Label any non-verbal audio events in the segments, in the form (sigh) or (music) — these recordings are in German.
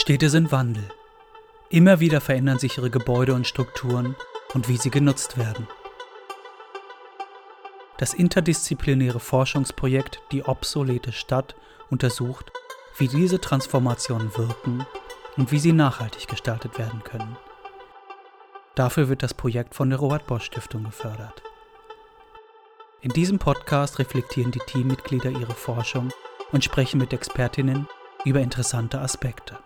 Städte sind Wandel. Immer wieder verändern sich ihre Gebäude und Strukturen und wie sie genutzt werden. Das interdisziplinäre Forschungsprojekt Die obsolete Stadt untersucht, wie diese Transformationen wirken und wie sie nachhaltig gestaltet werden können. Dafür wird das Projekt von der Robert Bosch Stiftung gefördert. In diesem Podcast reflektieren die Teammitglieder ihre Forschung und sprechen mit Expertinnen über interessante Aspekte.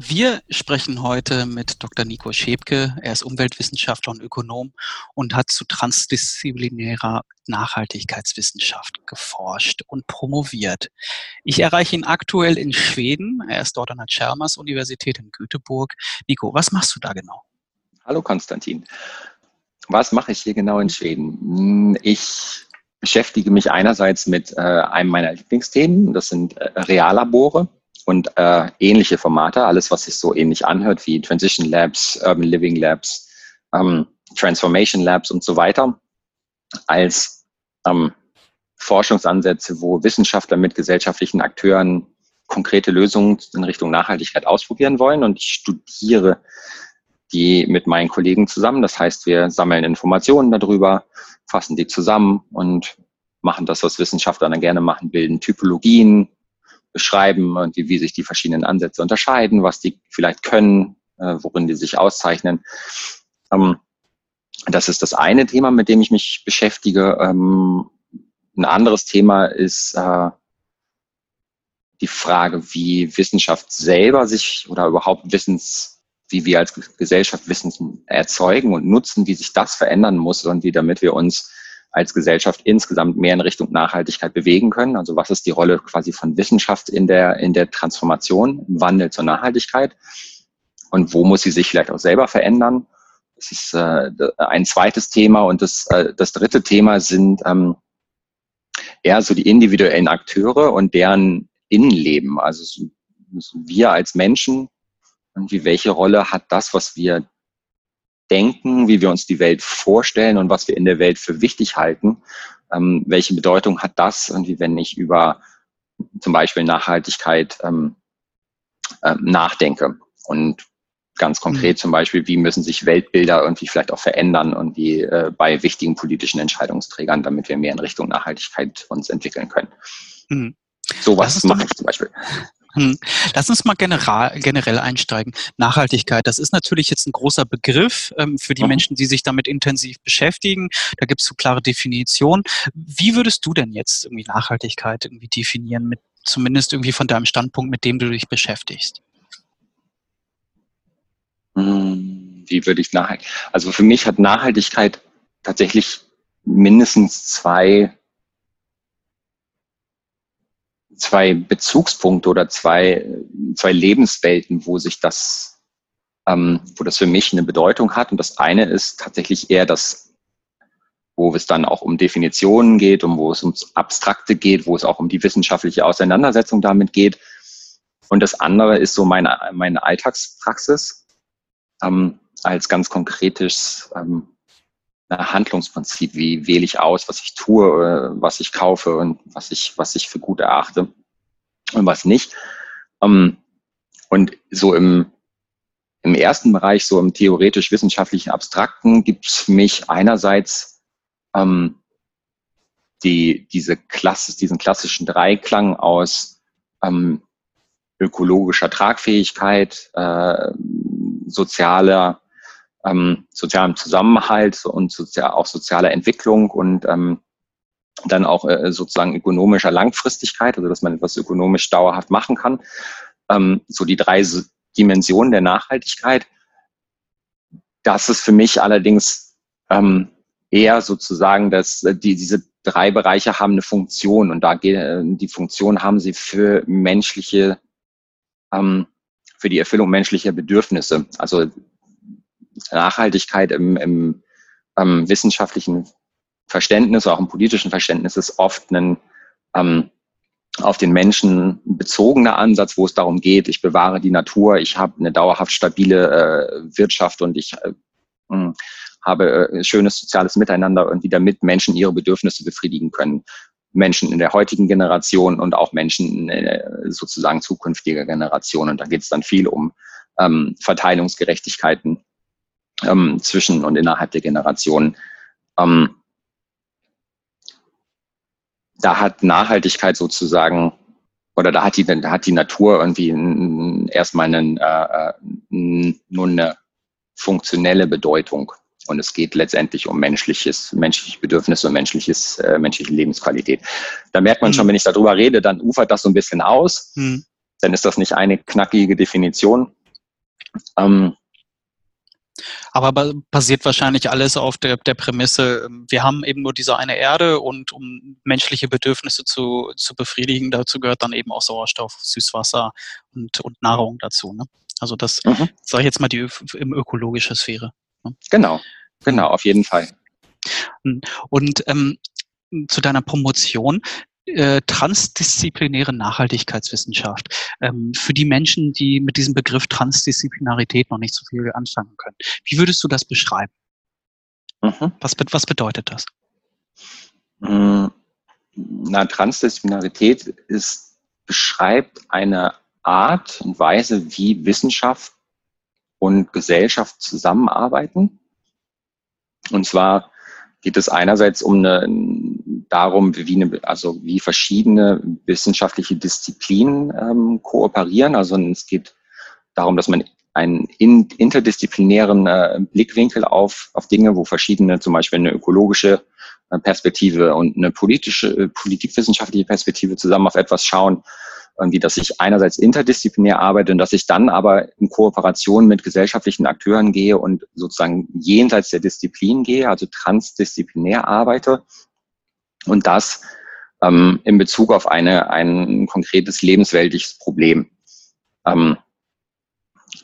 Wir sprechen heute mit Dr. Nico Schäbke. Er ist Umweltwissenschaftler und Ökonom und hat zu transdisziplinärer Nachhaltigkeitswissenschaft geforscht und promoviert. Ich erreiche ihn aktuell in Schweden. Er ist dort an der Chalmers Universität in Göteborg. Nico, was machst du da genau? Hallo Konstantin. Was mache ich hier genau in Schweden? Ich beschäftige mich einerseits mit äh, einem meiner Lieblingsthemen, das sind äh, Reallabore und äh, ähnliche Formate, alles, was sich so ähnlich anhört wie Transition Labs, Urban Living Labs, ähm, Transformation Labs und so weiter, als ähm, Forschungsansätze, wo Wissenschaftler mit gesellschaftlichen Akteuren konkrete Lösungen in Richtung Nachhaltigkeit ausprobieren wollen. Und ich studiere die mit meinen Kollegen zusammen. Das heißt, wir sammeln Informationen darüber, fassen die zusammen und machen das, was Wissenschaftler dann gerne machen, bilden Typologien, beschreiben und wie, wie sich die verschiedenen Ansätze unterscheiden, was die vielleicht können, äh, worin die sich auszeichnen. Ähm, das ist das eine Thema, mit dem ich mich beschäftige. Ähm, ein anderes Thema ist äh, die Frage, wie Wissenschaft selber sich oder überhaupt Wissens, wie wir als Gesellschaft Wissen erzeugen und nutzen, wie sich das verändern muss und wie damit wir uns als Gesellschaft insgesamt mehr in Richtung Nachhaltigkeit bewegen können. Also was ist die Rolle quasi von Wissenschaft in der, in der Transformation, im Wandel zur Nachhaltigkeit? Und wo muss sie sich vielleicht auch selber verändern? Das ist äh, ein zweites Thema. Und das, äh, das dritte Thema sind ähm, eher so die individuellen Akteure und deren Innenleben. Also so, so wir als Menschen und wie welche Rolle hat das, was wir denken, wie wir uns die Welt vorstellen und was wir in der Welt für wichtig halten. Ähm, welche Bedeutung hat das irgendwie, wenn ich über zum Beispiel Nachhaltigkeit ähm, äh, nachdenke? Und ganz konkret mhm. zum Beispiel, wie müssen sich Weltbilder irgendwie vielleicht auch verändern und wie äh, bei wichtigen politischen Entscheidungsträgern, damit wir mehr in Richtung Nachhaltigkeit uns entwickeln können. Mhm. Sowas mache ich zum Beispiel. Hm. Lass uns mal general, generell einsteigen. Nachhaltigkeit, das ist natürlich jetzt ein großer Begriff ähm, für die mhm. Menschen, die sich damit intensiv beschäftigen. Da gibt es so klare Definitionen. Wie würdest du denn jetzt irgendwie Nachhaltigkeit irgendwie definieren, mit, zumindest irgendwie von deinem Standpunkt, mit dem du dich beschäftigst? Hm, wie würde ich Nachhaltigkeit? Also für mich hat Nachhaltigkeit tatsächlich mindestens zwei zwei Bezugspunkte oder zwei, zwei Lebenswelten, wo sich das, ähm, wo das für mich eine Bedeutung hat. Und das eine ist tatsächlich eher das, wo es dann auch um Definitionen geht, um wo es ums Abstrakte geht, wo es auch um die wissenschaftliche Auseinandersetzung damit geht. Und das andere ist so meine, meine Alltagspraxis ähm, als ganz konkretes ähm, Handlungsprinzip, wie wähle ich aus, was ich tue, was ich kaufe und was ich, was ich für gut erachte und was nicht. Ähm, und so im, im ersten Bereich, so im theoretisch-wissenschaftlichen Abstrakten, gibt es für mich einerseits ähm, die, diese Klasse, diesen klassischen Dreiklang aus ähm, ökologischer Tragfähigkeit, äh, sozialer ähm, sozialem Zusammenhalt und sozial, auch sozialer Entwicklung und ähm, dann auch äh, sozusagen ökonomischer Langfristigkeit, also dass man etwas ökonomisch dauerhaft machen kann. Ähm, so die drei Dimensionen der Nachhaltigkeit. Das ist für mich allerdings ähm, eher sozusagen, dass äh, die, diese drei Bereiche haben eine Funktion und da die Funktion haben sie für menschliche, ähm, für die Erfüllung menschlicher Bedürfnisse. Also Nachhaltigkeit im, im ähm, wissenschaftlichen Verständnis, auch im politischen Verständnis ist oft ein ähm, auf den Menschen bezogener Ansatz, wo es darum geht, ich bewahre die Natur, ich habe eine dauerhaft stabile äh, Wirtschaft und ich äh, hm, habe äh, schönes soziales Miteinander und die damit Menschen ihre Bedürfnisse befriedigen können. Menschen in der heutigen Generation und auch Menschen in sozusagen zukünftiger Generation. Und da geht es dann viel um ähm, Verteilungsgerechtigkeiten ähm, zwischen und innerhalb der Generationen. Ähm, da hat Nachhaltigkeit sozusagen oder da hat die, da hat die Natur irgendwie erstmal einen, äh, äh nur eine funktionelle Bedeutung. Und es geht letztendlich um menschliches, menschliche Bedürfnisse und menschliches, äh, menschliche Lebensqualität. Da merkt man mhm. schon, wenn ich darüber rede, dann ufert das so ein bisschen aus. Mhm. Dann ist das nicht eine knackige Definition. Ähm, aber basiert wahrscheinlich alles auf der, der Prämisse, ähm, wir haben eben nur diese eine Erde und um menschliche Bedürfnisse zu, zu befriedigen, dazu gehört dann eben auch Sauerstoff, Süßwasser und, und Nahrung dazu. Ne? Also das, mhm. sage ich jetzt mal, die im ökologische Sphäre. Ne? Genau, genau, auf jeden Fall. Hm. Und ähm, zu deiner Promotion, äh, transdisziplinäre Nachhaltigkeitswissenschaft. Ähm, für die Menschen, die mit diesem Begriff Transdisziplinarität noch nicht so viel anfangen können. Wie würdest du das beschreiben? Mhm. Was, was bedeutet das? Hm, na, Transdisziplinarität ist, beschreibt eine Art und Weise, wie Wissenschaft und Gesellschaft zusammenarbeiten. Und zwar geht es einerseits um eine, darum, wie, eine, also wie verschiedene wissenschaftliche Disziplinen ähm, kooperieren. Also es geht darum, dass man einen in, interdisziplinären äh, Blickwinkel auf, auf Dinge, wo verschiedene, zum Beispiel eine ökologische äh, Perspektive und eine politische, äh, politikwissenschaftliche Perspektive zusammen auf etwas schauen irgendwie, dass ich einerseits interdisziplinär arbeite und dass ich dann aber in Kooperation mit gesellschaftlichen Akteuren gehe und sozusagen jenseits der Disziplin gehe, also transdisziplinär arbeite und das ähm, in Bezug auf eine, ein konkretes lebensweltliches Problem. Ähm,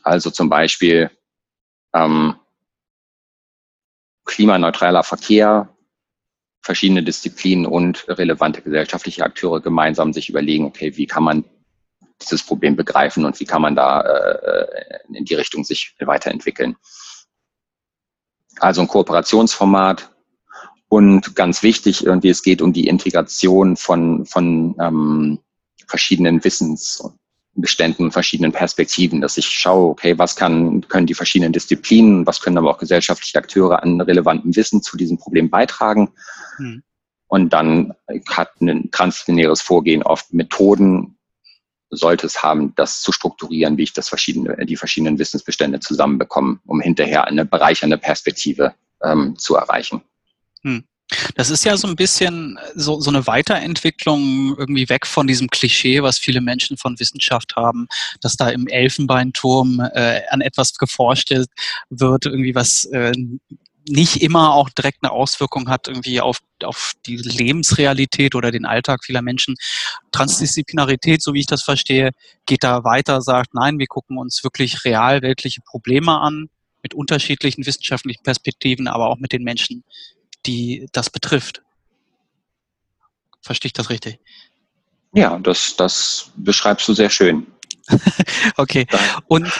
also zum Beispiel ähm, klimaneutraler Verkehr, verschiedene Disziplinen und relevante gesellschaftliche Akteure gemeinsam sich überlegen, okay, wie kann man dieses Problem begreifen und wie kann man da äh, in die Richtung sich weiterentwickeln. Also ein Kooperationsformat und ganz wichtig, irgendwie, es geht um die Integration von, von ähm, verschiedenen Wissensbeständen, verschiedenen Perspektiven, dass ich schaue, okay, was kann, können die verschiedenen Disziplinen, was können aber auch gesellschaftliche Akteure an relevantem Wissen zu diesem Problem beitragen hm. Und dann hat ein transdisziplinäres Vorgehen oft Methoden, sollte es haben, das zu strukturieren, wie ich das verschiedene, die verschiedenen Wissensbestände zusammenbekomme, um hinterher eine bereichernde Perspektive ähm, zu erreichen. Hm. Das ist ja so ein bisschen so, so eine Weiterentwicklung irgendwie weg von diesem Klischee, was viele Menschen von Wissenschaft haben, dass da im Elfenbeinturm äh, an etwas geforscht wird, irgendwie was äh, nicht immer auch direkt eine Auswirkung hat irgendwie auf, auf die Lebensrealität oder den Alltag vieler Menschen. Transdisziplinarität, so wie ich das verstehe, geht da weiter, sagt, nein, wir gucken uns wirklich real weltliche Probleme an, mit unterschiedlichen wissenschaftlichen Perspektiven, aber auch mit den Menschen, die das betrifft. Verstehe ich das richtig? Ja, das, das beschreibst du sehr schön. (laughs) okay. Und,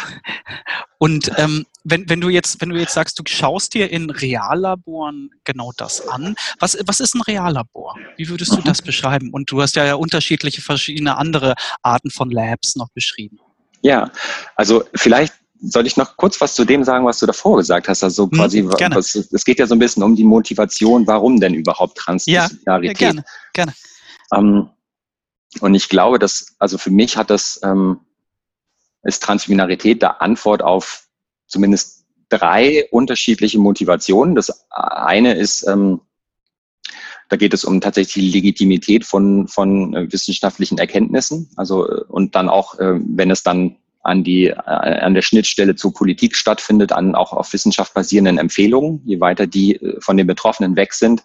und ähm, wenn, wenn du jetzt, wenn du jetzt sagst, du schaust dir in Reallaboren genau das an, was, was ist ein Reallabor? Wie würdest du das (laughs) beschreiben? Und du hast ja, ja unterschiedliche verschiedene andere Arten von Labs noch beschrieben. Ja, also vielleicht soll ich noch kurz was zu dem sagen, was du davor gesagt hast? Also hm, quasi, hm. Was, es geht ja so ein bisschen um die Motivation, warum denn überhaupt Transdisziplinarität? Ja, ja gerne, gerne. Ähm, und ich glaube, dass, also für mich hat das ähm, ist Transminarität der Antwort auf zumindest drei unterschiedliche Motivationen. Das eine ist, ähm, da geht es um tatsächlich die Legitimität von, von äh, wissenschaftlichen Erkenntnissen. Also, äh, und dann auch, äh, wenn es dann an die, äh, an der Schnittstelle zur Politik stattfindet, an auch auf Wissenschaft basierenden Empfehlungen. Je weiter die äh, von den Betroffenen weg sind,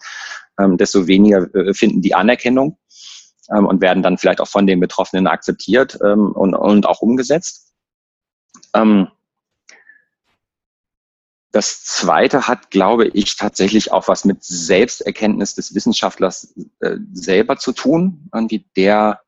ähm, desto weniger äh, finden die Anerkennung ähm, und werden dann vielleicht auch von den Betroffenen akzeptiert ähm, und, auch umgesetzt. Das zweite hat, glaube ich, tatsächlich auch was mit Selbsterkenntnis des Wissenschaftlers selber zu tun, irgendwie der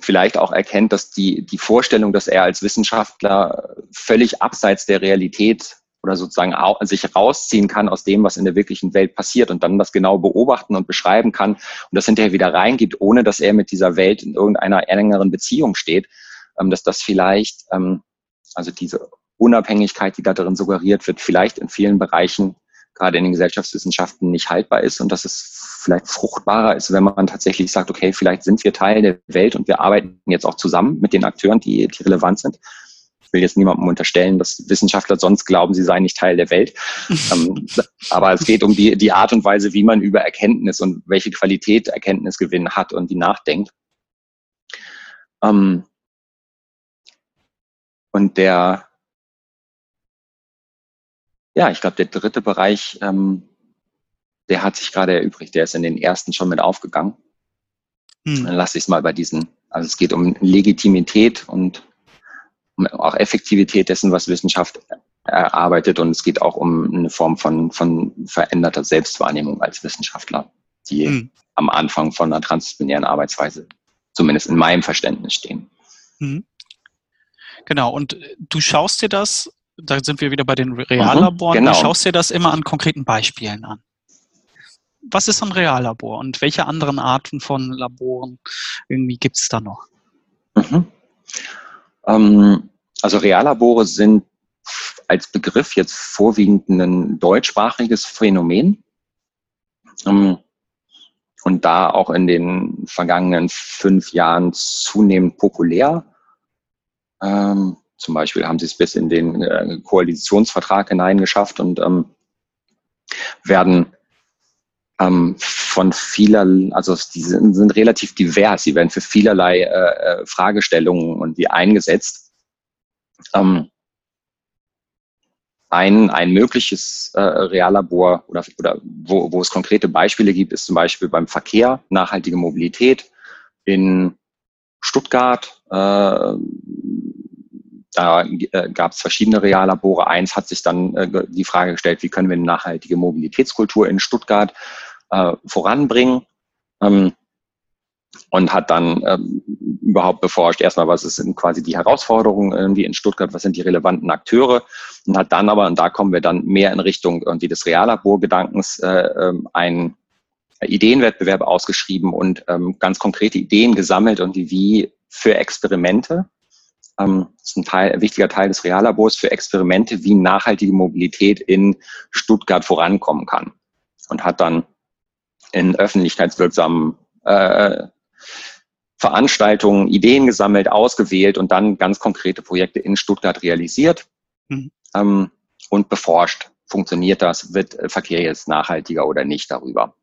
vielleicht auch erkennt, dass die, die Vorstellung, dass er als Wissenschaftler völlig abseits der Realität oder sozusagen sich rausziehen kann aus dem, was in der wirklichen Welt passiert und dann das genau beobachten und beschreiben kann und das hinterher wieder reingibt, ohne dass er mit dieser Welt in irgendeiner engeren Beziehung steht, ähm, dass das vielleicht, ähm, also diese Unabhängigkeit, die da drin suggeriert wird, vielleicht in vielen Bereichen, gerade in den Gesellschaftswissenschaften, nicht haltbar ist und dass es vielleicht fruchtbarer ist, wenn man tatsächlich sagt, okay, vielleicht sind wir Teil der Welt und wir arbeiten jetzt auch zusammen mit den Akteuren, die, die relevant sind. Ich will jetzt niemandem unterstellen, dass Wissenschaftler sonst glauben, sie seien nicht Teil der Welt. (laughs) ähm, aber es geht um die, die Art und Weise, wie man über Erkenntnis und welche Qualität Erkenntnisgewinn hat und die nachdenkt. Ähm, und der, ja, ich glaube, der dritte Bereich, ähm, der hat sich gerade erübrigt. Der ist in den ersten schon mit aufgegangen. Hm. Dann lasse ich es mal bei diesen. Also es geht um Legitimität und um auch Effektivität dessen, was Wissenschaft erarbeitet. Und es geht auch um eine Form von, von veränderter Selbstwahrnehmung als Wissenschaftler, die hm. am Anfang von einer transdisziplinären Arbeitsweise, zumindest in meinem Verständnis, stehen. Hm. Genau. Und du schaust dir das da sind wir wieder bei den Reallaboren. Mhm, genau. Du schaust dir das immer an konkreten Beispielen an. Was ist ein Reallabor und welche anderen Arten von Laboren irgendwie gibt es da noch? Mhm. Ähm, also Reallabore sind als Begriff jetzt vorwiegend ein deutschsprachiges Phänomen. Ähm, und da auch in den vergangenen fünf Jahren zunehmend populär. Ähm, zum Beispiel haben sie es bis in den äh, Koalitionsvertrag hineingeschafft und ähm, werden ähm, von vieler, also die sind, sind, relativ divers, sie werden für vielerlei äh, äh Fragestellungen und wie eingesetzt. Ähm, ein, ein mögliches äh, Reallabor oder, oder wo, wo es konkrete Beispiele gibt, ist zum Beispiel beim Verkehr, nachhaltige Mobilität in Stuttgart, äh, da äh, gab es verschiedene Reallabore. Eins hat sich dann äh, die Frage gestellt, wie können wir eine nachhaltige Mobilitätskultur in Stuttgart äh, voranbringen? Ähm, und hat dann ähm, überhaupt beforscht, erstmal, was sind quasi die Herausforderungen irgendwie in Stuttgart, was sind die relevanten Akteure und hat dann aber, und da kommen wir dann mehr in Richtung irgendwie des Reallaborgedankens, äh, ähm, einen Ideenwettbewerb ausgeschrieben und ähm, ganz konkrete Ideen gesammelt und wie für Experimente ähm, ist ein, Teil, ein wichtiger Teil des Reallabors für Experimente, wie nachhaltige Mobilität in Stuttgart vorankommen kann. Und hat dann in öffentlichkeitswirksamen äh, Veranstaltungen Ideen gesammelt, ausgewählt und dann ganz konkrete Projekte in Stuttgart realisiert mhm. ähm, und beforscht. Funktioniert das? Wird Verkehr jetzt nachhaltiger oder nicht darüber?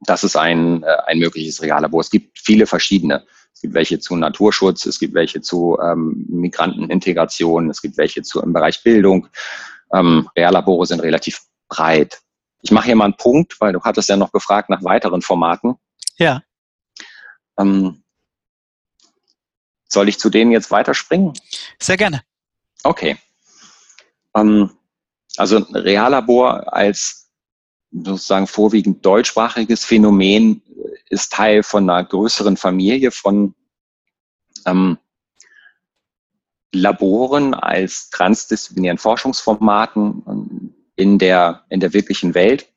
Das ist ein, äh, ein mögliches Reallabor. Es gibt viele verschiedene. Es gibt welche zu Naturschutz, es gibt welche zu ähm, Migrantenintegration, es gibt welche zu im Bereich Bildung. Ähm, Reallabore sind relativ breit. Ich mache hier mal einen Punkt, weil du hattest ja noch gefragt nach weiteren Formaten. Ja. Ähm, soll ich zu denen jetzt weiterspringen? Sehr gerne. Okay. Ähm, also Reallabor als sozusagen vorwiegend deutschsprachiges Phänomen ist Teil von einer größeren Familie von ähm, Laboren als transdisziplinären Forschungsformaten in der, in der wirklichen Welt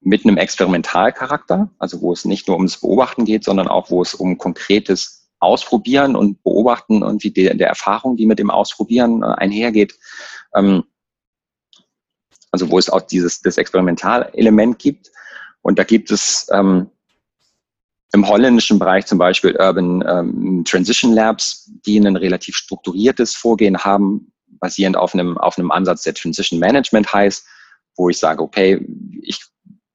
mit einem Experimentalcharakter, also wo es nicht nur ums Beobachten geht, sondern auch wo es um konkretes Ausprobieren und Beobachten und wie der, der Erfahrung, die mit dem Ausprobieren äh, einhergeht. Ähm, also wo es auch dieses das Experimentalelement gibt. Und da gibt es ähm, im holländischen Bereich zum Beispiel Urban ähm, Transition Labs, die ein relativ strukturiertes Vorgehen haben, basierend auf einem, auf einem Ansatz, der Transition Management heißt, wo ich sage, okay, ich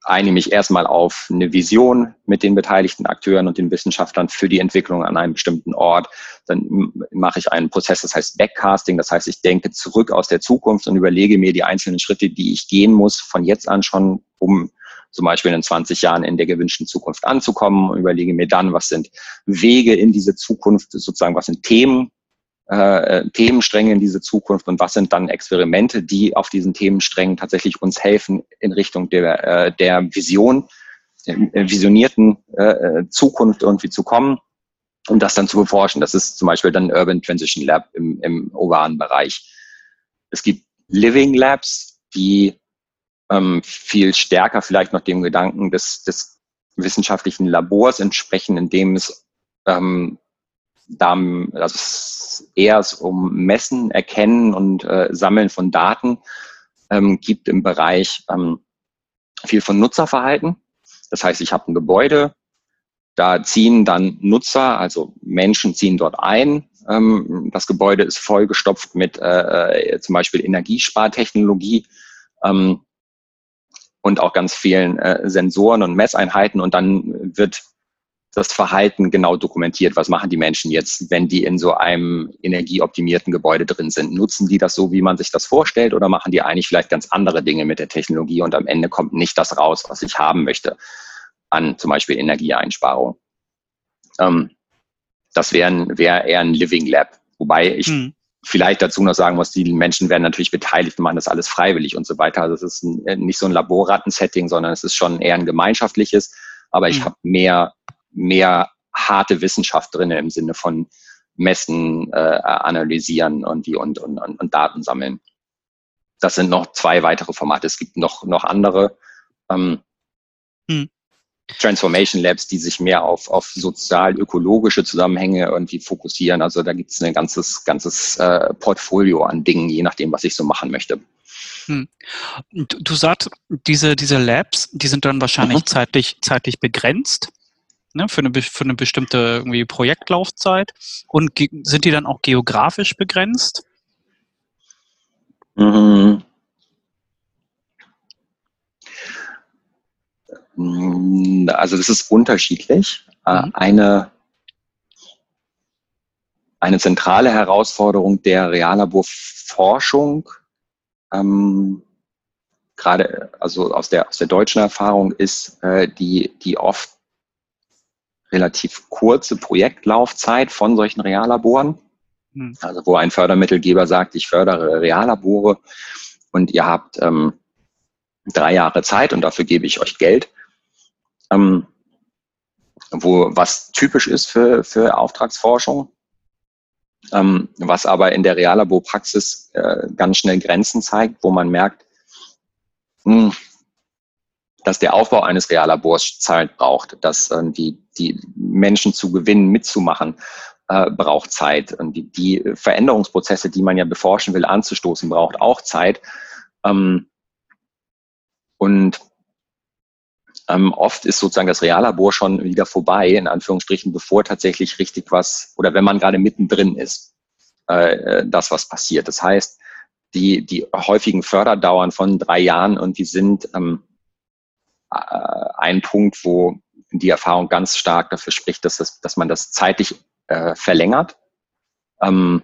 einige mich erstmal auf eine Vision mit den beteiligten Akteuren und den Wissenschaftlern für die Entwicklung an einem bestimmten Ort. Dann mache ich einen Prozess, das heißt Backcasting. Das heißt, ich denke zurück aus der Zukunft und überlege mir die einzelnen Schritte, die ich gehen muss von jetzt an schon, um zum Beispiel in 20 Jahren in der gewünschten Zukunft anzukommen und überlege mir dann, was sind Wege in diese Zukunft, sozusagen, was sind Themen, äh, Themenstränge in diese Zukunft und was sind dann Experimente, die auf diesen Themensträngen tatsächlich uns helfen, in Richtung der, äh, der Vision, der visionierten äh, Zukunft irgendwie zu kommen um das dann zu beforschen. Das ist zum Beispiel dann Urban Transition Lab im, im urbanen Bereich. Es gibt Living Labs, die ähm, viel stärker vielleicht noch dem Gedanken des, des wissenschaftlichen Labors entsprechen, in dem es ähm, da, also es eher um Messen, Erkennen und äh, Sammeln von Daten ähm, gibt im Bereich ähm, viel von Nutzerverhalten. Das heißt, ich habe ein Gebäude, da ziehen dann Nutzer, also Menschen ziehen dort ein. Ähm, das Gebäude ist vollgestopft mit äh, äh, zum Beispiel Energiespartechnologie ähm, und auch ganz vielen äh, Sensoren und Messeinheiten. Und dann wird das Verhalten genau dokumentiert. Was machen die Menschen jetzt, wenn die in so einem energieoptimierten Gebäude drin sind? Nutzen die das so, wie man sich das vorstellt, oder machen die eigentlich vielleicht ganz andere Dinge mit der Technologie und am Ende kommt nicht das raus, was ich haben möchte an zum Beispiel Energieeinsparung? Ähm, das wäre wär eher ein Living Lab, wobei ich hm. vielleicht dazu noch sagen muss, die Menschen werden natürlich beteiligt und machen das alles freiwillig und so weiter. Also es ist ein, nicht so ein Laborratten-Setting, sondern es ist schon eher ein gemeinschaftliches. Aber ich hm. habe mehr mehr harte Wissenschaft drin im Sinne von messen, äh, analysieren und, die, und, und, und Daten sammeln. Das sind noch zwei weitere Formate. Es gibt noch, noch andere ähm, hm. Transformation Labs, die sich mehr auf, auf sozial-ökologische Zusammenhänge irgendwie fokussieren. Also da gibt es ein ganzes, ganzes äh, Portfolio an Dingen, je nachdem, was ich so machen möchte. Hm. Du, du sagst, diese, diese Labs, die sind dann wahrscheinlich mhm. zeitlich, zeitlich begrenzt ne, für, eine, für eine bestimmte irgendwie Projektlaufzeit? Und sind die dann auch geografisch begrenzt? Mhm. Also das ist unterschiedlich. Äh, mhm. Eine, eine zentrale Herausforderung der Reallaborforschung, ähm, gerade also aus der, aus der deutschen Erfahrung, ist äh, die, die oft relativ kurze Projektlaufzeit von solchen Reallaboren. Hm. Also wo ein Fördermittelgeber sagt, ich fördere Reallabore und ihr habt ähm, drei Jahre Zeit und dafür gebe ich euch Geld. Ähm, wo was typisch ist für, für Auftragsforschung, ähm, was aber in der Reallaborpraxis äh, ganz schnell Grenzen zeigt, wo man merkt, mh, hm, dass der Aufbau eines Reallabors Zeit braucht, dass äh, die, die Menschen zu gewinnen, mitzumachen, äh, braucht Zeit. Und die, die Veränderungsprozesse, die man ja beforschen will, anzustoßen, braucht auch Zeit. Ähm, und ähm, oft ist sozusagen das Reallabor schon wieder vorbei, in Anführungsstrichen, bevor tatsächlich richtig was, oder wenn man gerade mittendrin ist, äh, das, was passiert. Das heißt, die, die häufigen Förderdauern von drei Jahren und die sind ähm, äh, ein Punkt, wo die Erfahrung ganz stark dafür spricht, dass, das, dass man das zeitlich äh, verlängert. Ähm,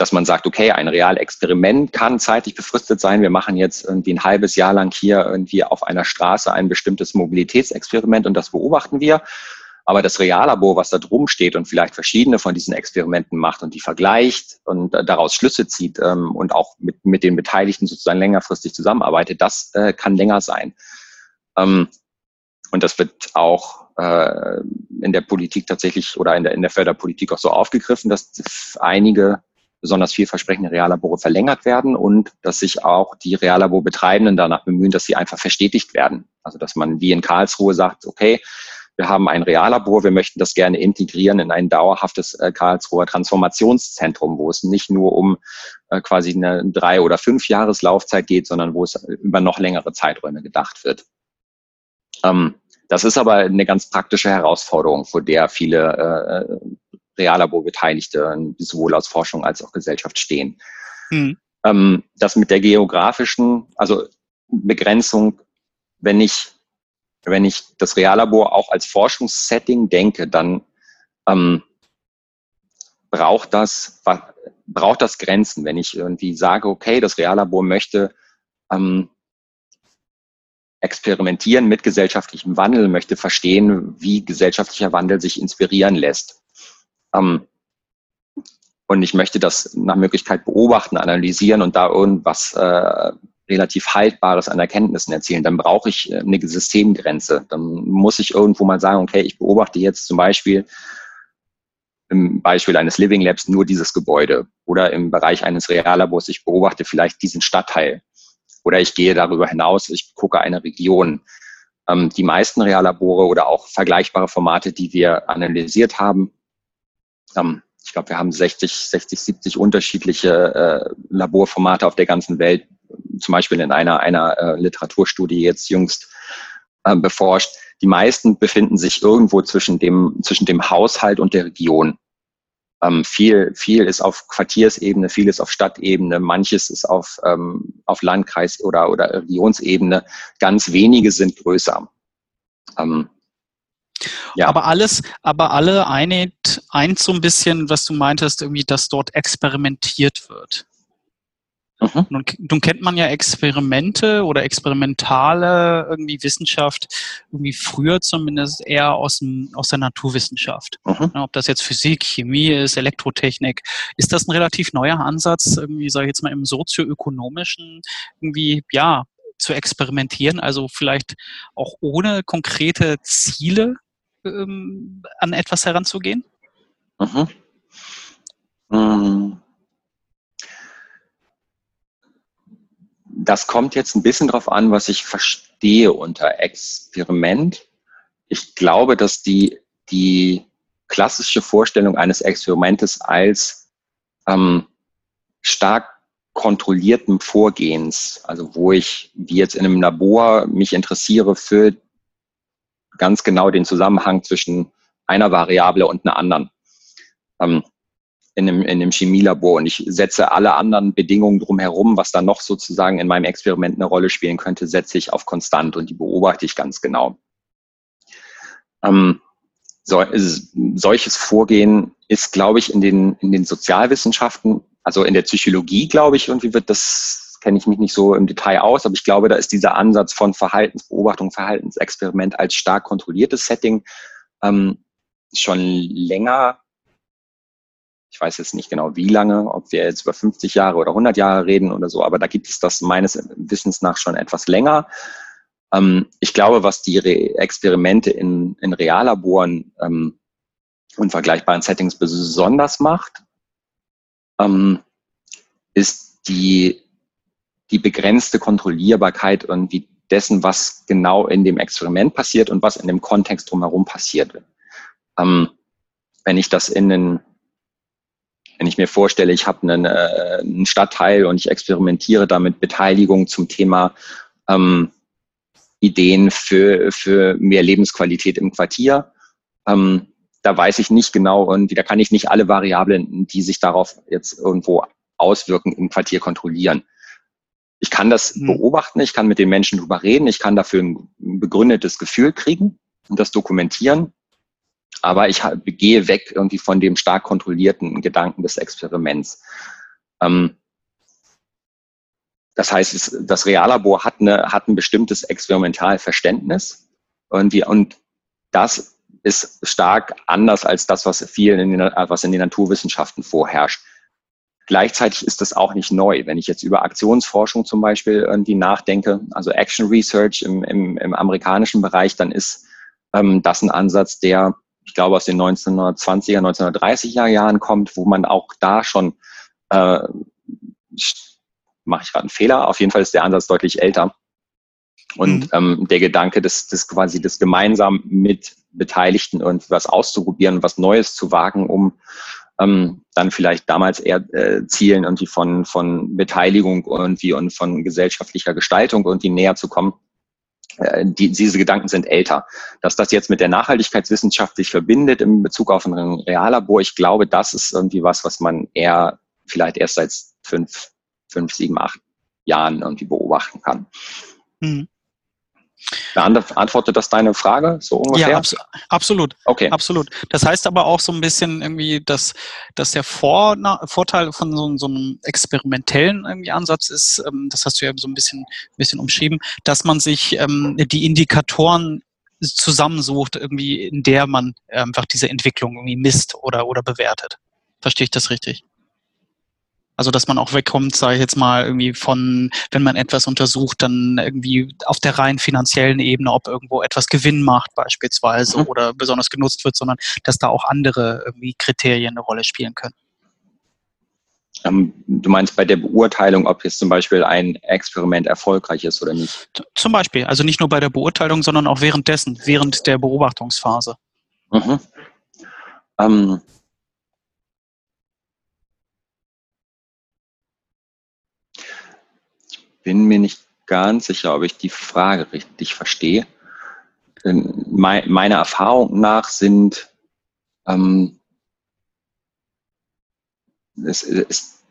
dass man sagt, okay, ein Realexperiment kann zeitlich befristet sein. Wir machen jetzt irgendwie ein halbes Jahr lang hier irgendwie auf einer Straße ein bestimmtes Mobilitätsexperiment und das beobachten wir. Aber das Reallabor, was da drum steht und vielleicht verschiedene von diesen Experimenten macht und die vergleicht und äh, daraus Schlüsse zieht ähm, und auch mit, mit den Beteiligten sozusagen längerfristig zusammenarbeitet, das äh, kann länger sein. Ähm, und das wird auch äh, in der Politik tatsächlich oder in der, in der Förderpolitik auch so aufgegriffen, dass einige besonders vielversprechende Reallabore verlängert werden und dass sich auch die Reallaborbetreibenden danach bemühen, dass sie einfach verstetigt werden. Also dass man wie in Karlsruhe sagt, okay, wir haben ein Reallabor, wir möchten das gerne integrieren in ein dauerhaftes äh, Karlsruher Transformationszentrum, wo es nicht nur um äh, quasi eine drei- oder fünf Jahreslaufzeit geht, sondern wo es über noch längere Zeiträume gedacht wird. Ähm, das ist aber eine ganz praktische Herausforderung, vor der viele äh, Reallabor-Beteiligte sowohl aus Forschung als auch Gesellschaft stehen. Mhm. Ähm, das mit der geografischen, also Begrenzung, wenn ich, wenn ich das Reallabor auch als Forschungssetting denke, dann ähm, braucht das, braucht das Grenzen. Wenn ich irgendwie sage, okay, das Reallabor möchte ähm, experimentieren mit gesellschaftlichem Wandel, möchte verstehen, wie gesellschaftlicher Wandel sich inspirieren lässt. Ähm, und ich möchte das nach Möglichkeit beobachten, analysieren und da irgendwas äh, relativ Haltbares an Erkenntnissen erzielen. Dann brauche ich äh, eine Systemgrenze. Dann muss ich irgendwo mal sagen, okay, ich beobachte jetzt zum Beispiel im Beispiel eines Living Labs nur dieses Gebäude oder im Bereich eines Reallabors, ich beobachte vielleicht diesen Stadtteil Oder ich gehe darüber hinaus, ich gucke eine Region. Ähm, die meisten Reallabore oder auch vergleichbare Formate, die wir analysiert haben, ähm, ich glaube, wir haben 60, 60, 70 unterschiedliche äh, Laborformate auf der ganzen Welt, zum Beispiel in einer, einer äh, Literaturstudie jetzt jüngst äh, beforscht. Die meisten befinden sich irgendwo zwischen dem, zwischen dem Haushalt und der Region. Ähm, viel, viel ist auf Quartiersebene, ist auf Stadtebene, manches ist auf, ähm, auf Landkreis- oder, oder Regionsebene. Ganz wenige sind größer. Ähm, ja. Aber alles, aber alle eint, eint so ein bisschen, was du meintest, irgendwie, dass dort experimentiert wird. Mhm. Nun, nun, kennt man ja Experimente oder experimentale irgendwie Wissenschaft irgendwie früher zumindest eher aus, dem, aus der Naturwissenschaft. Mhm. ob das jetzt Physik, Chemie ist, Elektrotechnik. Ist das ein relativ neuer Ansatz, irgendwie, sage ich jetzt mal, im sozioökonomischen, irgendwie, ja, zu experimentieren, also vielleicht auch ohne konkrete Ziele ähm, an etwas heranzugehen? Mhm. Mhm. Das kommt jetzt ein bisschen darauf an, was ich verstehe unter Experiment. Ich glaube, dass die, die klassische Vorstellung eines Experimentes als ähm, stark kontrollierten Vorgehens, also wo ich, wie jetzt in einem Labor, mich interessiere für ganz genau den Zusammenhang zwischen einer Variable und einer anderen. Ähm, in einem, in einem Chemielabor und ich setze alle anderen Bedingungen drumherum, was dann noch sozusagen in meinem Experiment eine Rolle spielen könnte, setze ich auf konstant und die beobachte ich ganz genau. Ähm, so, solches Vorgehen ist, glaube ich, in den, in den Sozialwissenschaften, also in der Psychologie, glaube ich, irgendwie wird das, kenne ich mich nicht so im Detail aus, aber ich glaube, da ist dieser Ansatz von Verhaltensbeobachtung, Verhaltensexperiment als stark kontrolliertes Setting ähm, schon länger ich weiß jetzt nicht genau wie lange, ob wir jetzt über 50 Jahre oder 100 Jahre reden oder so, aber da gibt es das meines Wissens nach schon etwas länger. Ähm, ich glaube, was die Re Experimente in, in Reallaboren ähm, und vergleichbaren Settings besonders macht, ähm, ist die, die begrenzte Kontrollierbarkeit irgendwie dessen, was genau in dem Experiment passiert und was in dem Kontext drumherum passiert. Ähm, wenn ich das in den wenn ich mir vorstelle, ich habe einen, äh, einen Stadtteil und ich experimentiere damit Beteiligung zum Thema ähm, Ideen für, für mehr Lebensqualität im Quartier. Ähm, da weiß ich nicht genau und da kann ich nicht alle Variablen, die sich darauf jetzt irgendwo auswirken, im Quartier kontrollieren. Ich kann das mhm. beobachten, ich kann mit den Menschen drüber reden, ich kann dafür ein begründetes Gefühl kriegen und das dokumentieren. Aber ich gehe weg irgendwie von dem stark kontrollierten Gedanken des Experiments. Ähm, das heißt, das Reallabor hat, eine, hat ein bestimmtes Experimentalverständnis wir, und das ist stark anders als das, was viel in den, was in den Naturwissenschaften vorherrscht. Gleichzeitig ist das auch nicht neu. Wenn ich jetzt über Aktionsforschung zum Beispiel irgendwie nachdenke, also Action Research im, im, im amerikanischen Bereich, dann ist ähm, das ein Ansatz, der ich glaube, aus den 1920er, 1930er Jahren kommt, wo man auch da schon, äh, mache ich gerade einen Fehler, auf jeden Fall ist der Ansatz deutlich älter. Und mhm. ähm, der Gedanke, das, das quasi das gemeinsam mit Beteiligten irgendwas auszuprobieren, was Neues zu wagen, um ähm, dann vielleicht damals eher äh, Zielen irgendwie von, von Beteiligung irgendwie und von gesellschaftlicher Gestaltung irgendwie näher zu kommen, die, diese Gedanken sind älter. Dass das jetzt mit der Nachhaltigkeitswissenschaft sich verbindet in Bezug auf ein Reallabor, ich glaube, das ist irgendwie was, was man eher vielleicht erst seit fünf, fünf, sieben, acht Jahren irgendwie beobachten kann. Mhm. Beantwortet das deine Frage so ungefähr? Ja, abs absolut. Okay. Absolut. Das heißt aber auch so ein bisschen irgendwie, dass, dass der Vor Vorteil von so, so, einem experimentellen irgendwie Ansatz ist, ähm, das hast du ja so ein bisschen, bisschen umschrieben, dass man sich ähm, die Indikatoren zusammensucht, irgendwie, in der man einfach diese Entwicklung irgendwie misst oder, oder bewertet. Verstehe ich das richtig? Also dass man auch wegkommt, sage ich jetzt mal, irgendwie von, wenn man etwas untersucht, dann irgendwie auf der rein finanziellen Ebene, ob irgendwo etwas Gewinn macht beispielsweise mhm. oder besonders genutzt wird, sondern dass da auch andere irgendwie Kriterien eine Rolle spielen können. Ähm, du meinst bei der Beurteilung, ob jetzt zum Beispiel ein Experiment erfolgreich ist oder nicht? Zum Beispiel, also nicht nur bei der Beurteilung, sondern auch währenddessen, während der Beobachtungsphase. Mhm. Ähm, bin mir nicht ganz sicher, ob ich die Frage richtig verstehe. Meiner Erfahrung nach sind ähm, es ist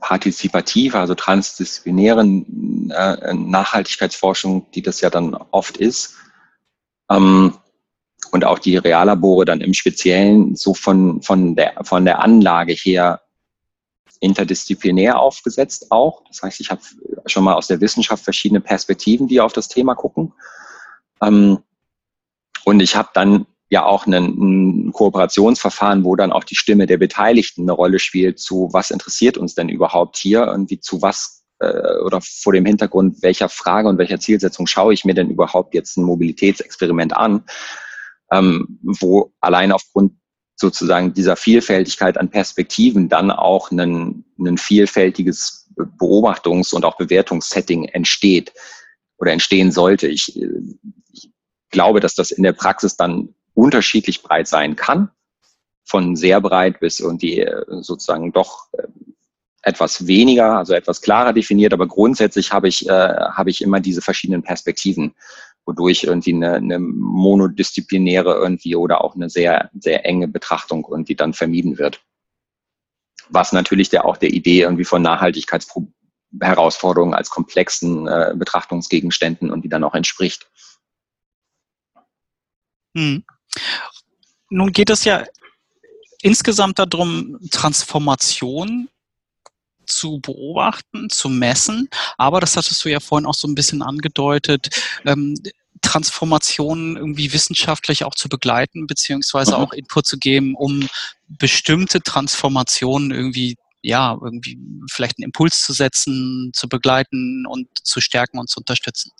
partizipative, also transdisziplinäre äh, Nachhaltigkeitsforschung, die das ja dann oft ist. Ähm, und auch die Reallabore dann im Speziellen so von, von, der, von der Anlage her interdisziplinär aufgesetzt auch. Das heißt, ich habe schon mal aus der Wissenschaft verschiedene Perspektiven, die auf das Thema gucken. Ähm, und ich habe dann ja auch ein, ein Kooperationsverfahren, wo dann auch die Stimme der Beteiligten eine Rolle spielt, zu was interessiert uns denn überhaupt hier und wie zu was äh, oder vor dem Hintergrund welcher Frage und welcher Zielsetzung schaue ich mir denn überhaupt jetzt ein Mobilitätsexperiment an, ähm, wo allein aufgrund sozusagen dieser Vielfältigkeit an Perspektiven dann auch ein, ein vielfältiges Beobachtungs- und auch Bewertungssetting entsteht oder entstehen sollte. Ich, ich glaube, dass das in der Praxis dann unterschiedlich breit sein kann, von sehr breit bis irgendwie äh, sozusagen doch äh, etwas weniger, also etwas klarer definiert, aber grundsätzlich habe ich, äh, habe ich immer diese verschiedenen Perspektiven wodurch irgendwie eine, eine monodisziplinäre irgendwie oder auch eine sehr, sehr enge Betrachtung irgendwie dann vermieden wird. Was natürlich der auch der Idee irgendwie von Nachhaltigkeitsherausforderungen als komplexen äh, Betrachtungsgegenständen und die dann auch entspricht. Hm. Nun geht es ja insgesamt darum, Transformation zu beobachten, zu messen. Aber das hattest du ja vorhin auch so ein bisschen angedeutet, ähm, Transformationen irgendwie wissenschaftlich auch zu begleiten, beziehungsweise mhm. auch Input zu geben, um bestimmte Transformationen irgendwie ja, irgendwie vielleicht einen Impuls zu setzen, zu begleiten und zu stärken und zu unterstützen.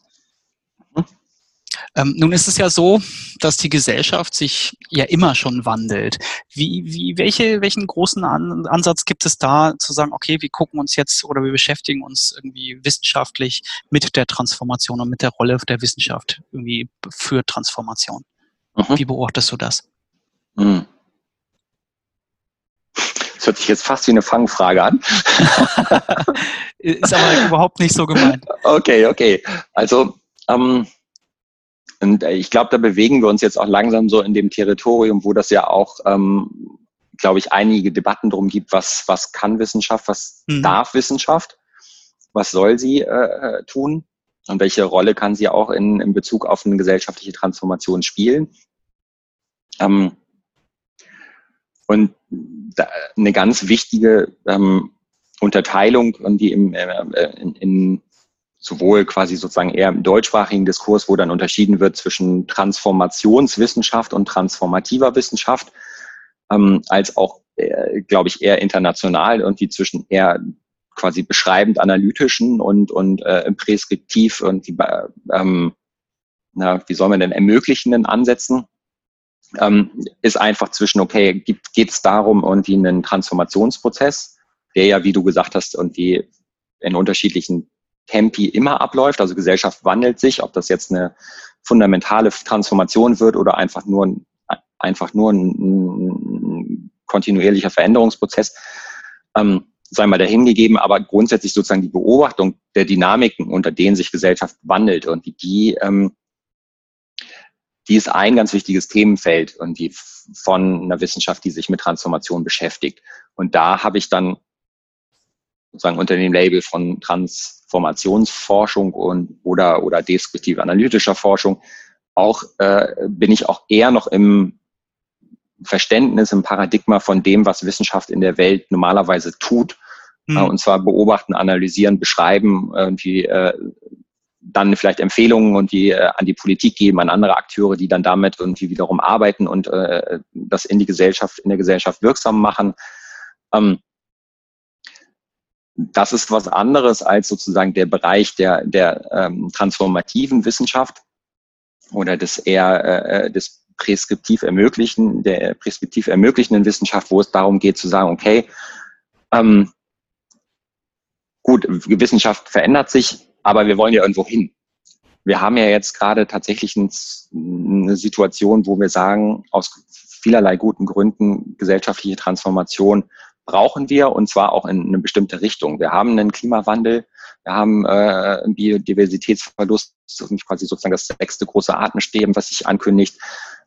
Ähm, nun ist es ja so, dass die Gesellschaft sich ja immer schon wandelt. Wie, wie, welche, welchen großen An Ansatz gibt es da, zu sagen, okay, wir gucken uns jetzt oder wir beschäftigen uns irgendwie wissenschaftlich mit der Transformation und mit der Rolle der Wissenschaft irgendwie für Transformation? Mhm. Wie beobachtest du das? Mhm. Das hört sich jetzt fast wie eine Fangfrage an. (laughs) ist aber überhaupt nicht so gemeint. Okay, okay. Also, ähm, und äh, ich glaube, da bewegen wir uns jetzt auch langsam so in dem Territorium, wo das ja auch, ähm, glaube ich, einige Debatten drum gibt, was, was kann Wissenschaft, was mhm. darf Wissenschaft, was soll sie äh, äh, tun und welche Rolle kann sie auch in, in Bezug auf eine gesellschaftliche Transformation spielen. Ähm, und da, eine ganz wichtige ähm, Unterteilung, die im, äh, in, in sowohl quasi sozusagen eher im deutschsprachigen Diskurs, wo dann unterschieden wird zwischen Transformationswissenschaft und transformativer Wissenschaft, ähm, als auch, äh, glaube ich, eher international und die zwischen eher quasi beschreibend analytischen und, und äh, präskriptiv und die, ähm, na, wie soll man denn ermöglichenden Ansätzen ähm, ist einfach zwischen, okay, geht es darum, irgendwie einen Transformationsprozess, der ja, wie du gesagt hast, irgendwie in unterschiedlichen Tempi immer abläuft. Also Gesellschaft wandelt sich, ob das jetzt eine fundamentale Transformation wird oder einfach nur ein, einfach nur ein, kontinuierlicher Veränderungsprozess, ähm, sei mal dahingegeben, aber grundsätzlich sozusagen die Beobachtung der Dynamiken, unter denen sich Gesellschaft wandelt und die, die, ähm, die ist ein ganz wichtiges Themenfeld und die von einer Wissenschaft, die sich mit Transformation beschäftigt. Und da habe ich dann sozusagen unter dem Label von Transformationsforschung und oder oder deskriptive analytischer Forschung auch äh, bin ich auch eher noch im Verständnis, im Paradigma von dem, was Wissenschaft in der Welt normalerweise tut. Mhm. Äh, und zwar beobachten, analysieren, beschreiben, irgendwie äh, dann vielleicht Empfehlungen und die äh, an die Politik geben, an andere Akteure, die dann damit irgendwie wiederum arbeiten und äh, das in die Gesellschaft, in der Gesellschaft wirksam machen. Ähm, das ist was anderes als sozusagen der Bereich der, der ähm, transformativen Wissenschaft oder des eher äh, des preskriptiv ermöglichen, der preskriptiv ermöglichenden Wissenschaft, wo es darum geht zu sagen, okay, ähm, gut, Wissenschaft verändert sich, aber wir wollen ja irgendwo hin. Wir haben ja jetzt gerade tatsächlich eine Situation, wo wir sagen, aus vielerlei guten Gründen gesellschaftliche Transformation brauchen wir und zwar auch in eine bestimmte Richtung. Wir haben einen Klimawandel, wir haben äh, Biodiversitätsverlust, quasi sozusagen das sechste große Artensterben, was sich ankündigt.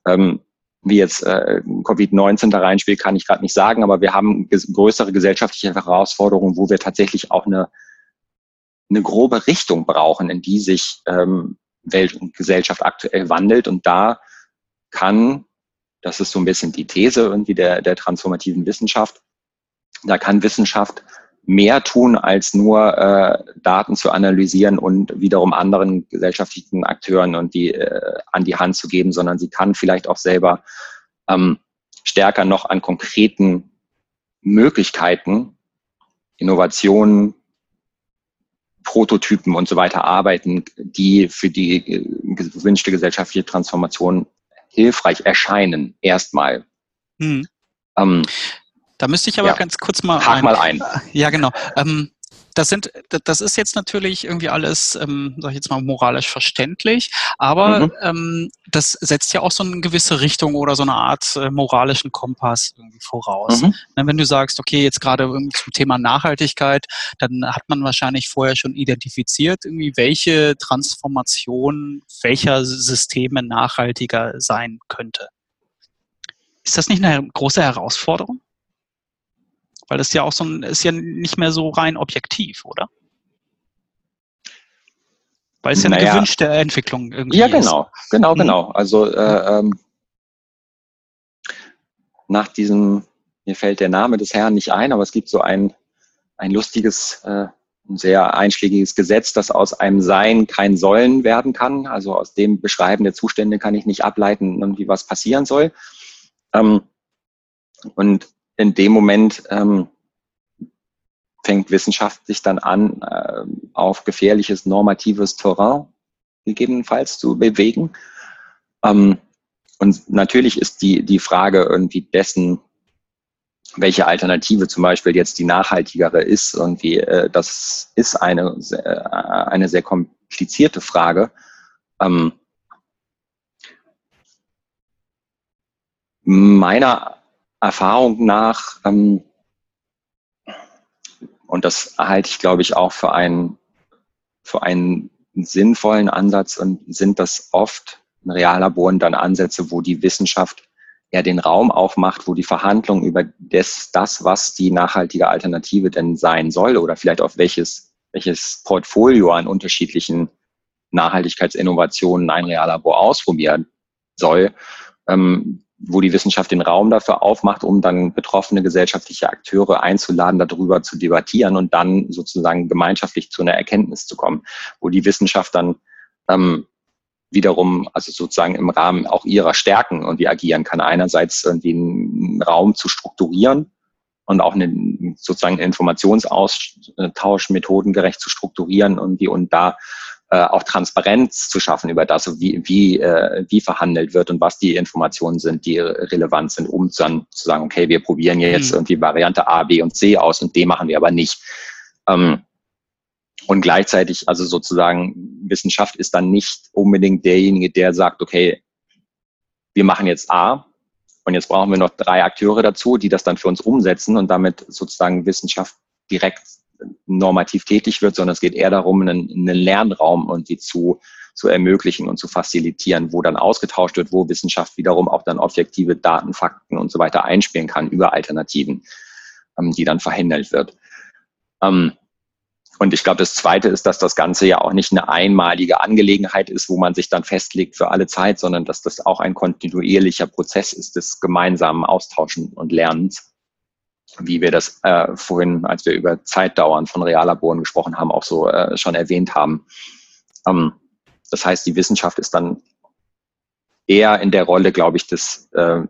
Ähm, wie jetzt äh, Covid-19 da reinspielt, kann ich gerade nicht sagen, aber wir haben größere gesellschaftliche Herausforderungen, wo wir tatsächlich auch eine, eine grobe Richtung brauchen, in die sich ähm, Welt und Gesellschaft aktuell wandelt. Und da kann, das ist so ein bisschen die These irgendwie der, der transformativen Wissenschaft, da kann Wissenschaft mehr tun, als nur äh, Daten zu analysieren und wiederum anderen gesellschaftlichen Akteuren und die äh, an die Hand zu geben, sondern sie kann vielleicht auch selber ähm, stärker noch an konkreten Möglichkeiten, Innovationen, Prototypen und so weiter arbeiten, die für die äh, gewünschte gesellschaftliche Transformation hilfreich erscheinen, erstmal. Hm. Ähm, da müsste ich aber ja. ganz kurz mal. Hak ein, mal ein. (laughs) Ja, genau. Ähm, das sind, das ist jetzt natürlich irgendwie alles, ähm, sag ich jetzt mal, moralisch verständlich, aber mhm. ähm, das setzt ja auch so eine gewisse Richtung oder so eine Art äh, moralischen Kompass irgendwie voraus. Mhm. Ne, wenn du sagst, okay, jetzt gerade zum Thema Nachhaltigkeit, dann hat man wahrscheinlich vorher schon identifiziert, irgendwie welche Transformation welcher Systeme nachhaltiger sein könnte. Ist das nicht eine große Herausforderung? Weil das ja auch so ein, ist ja nicht mehr so rein objektiv, oder? Weil es ja naja, eine gewünschte Entwicklung irgendwie ja, genau, ist. genau, genau. Mhm. Also äh, ähm, nach diesem, mir fällt der Name des Herrn nicht ein, aber es gibt so ein, ein lustiges, äh, ein sehr einschlägiges Gesetz, dass aus einem Sein kein Sollen werden kann. Also aus dem Beschreiben der Zustände kann ich nicht ableiten, irgendwie was passieren soll. Ähm, und in dem Moment ähm, fängt Wissenschaft sich dann an, äh, auf gefährliches normatives Terrain gegebenenfalls zu bewegen. Ähm, und natürlich ist die, die Frage irgendwie dessen, welche Alternative zum Beispiel jetzt die nachhaltigere ist, irgendwie, äh, das ist eine, äh, eine sehr komplizierte Frage. Ähm, meiner Erfahrung nach, ähm, und das halte ich, glaube ich, auch für einen, für einen sinnvollen Ansatz und sind das oft in Reallaboren dann Ansätze, wo die Wissenschaft eher den Raum aufmacht, wo die Verhandlung über das, das, was die nachhaltige Alternative denn sein soll oder vielleicht auf welches, welches Portfolio an unterschiedlichen Nachhaltigkeitsinnovationen ein Reallabor ausprobieren soll, ähm, wo die Wissenschaft den Raum dafür aufmacht, um dann betroffene gesellschaftliche Akteure einzuladen, darüber zu debattieren und dann sozusagen gemeinschaftlich zu einer Erkenntnis zu kommen, wo die Wissenschaft dann ähm, wiederum, also sozusagen im Rahmen auch ihrer Stärken und wie agieren kann. Einerseits irgendwie einen Raum zu strukturieren und auch einen sozusagen Informationsaustausch methodengerecht zu strukturieren und die und da äh, auch Transparenz zu schaffen über das, wie, wie, äh, wie verhandelt wird und was die Informationen sind, die relevant sind, um dann zu sagen, okay, wir probieren jetzt mhm. irgendwie Variante A, B und C aus und D machen wir aber nicht. Ähm, und gleichzeitig, also sozusagen, Wissenschaft ist dann nicht unbedingt derjenige, der sagt, okay, wir machen jetzt A und jetzt brauchen wir noch drei Akteure dazu, die das dann für uns umsetzen und damit sozusagen Wissenschaft direkt normativ tätig wird, sondern es geht eher darum, einen, einen Lernraum irgendwie zu, zu ermöglichen und zu facilitieren, wo dann ausgetauscht wird, wo Wissenschaft wiederum auch dann objektive Daten, Fakten und so weiter einspielen kann über Alternativen, ähm, die dann verhindert wird. Ähm, und ich glaube, das Zweite ist, dass das Ganze ja auch nicht eine einmalige Angelegenheit ist, wo man sich dann festlegt für alle Zeit, sondern dass das auch ein kontinuierlicher Prozess ist des gemeinsamen Austauschen und Lernens wie wir das äh, vorhin, als wir über Zeitdauern von Reallaboren gesprochen haben, auch so äh, schon erwähnt haben. Ähm, das heißt, die Wissenschaft ist dann eher in der Rolle, glaube ich, des, äh, wir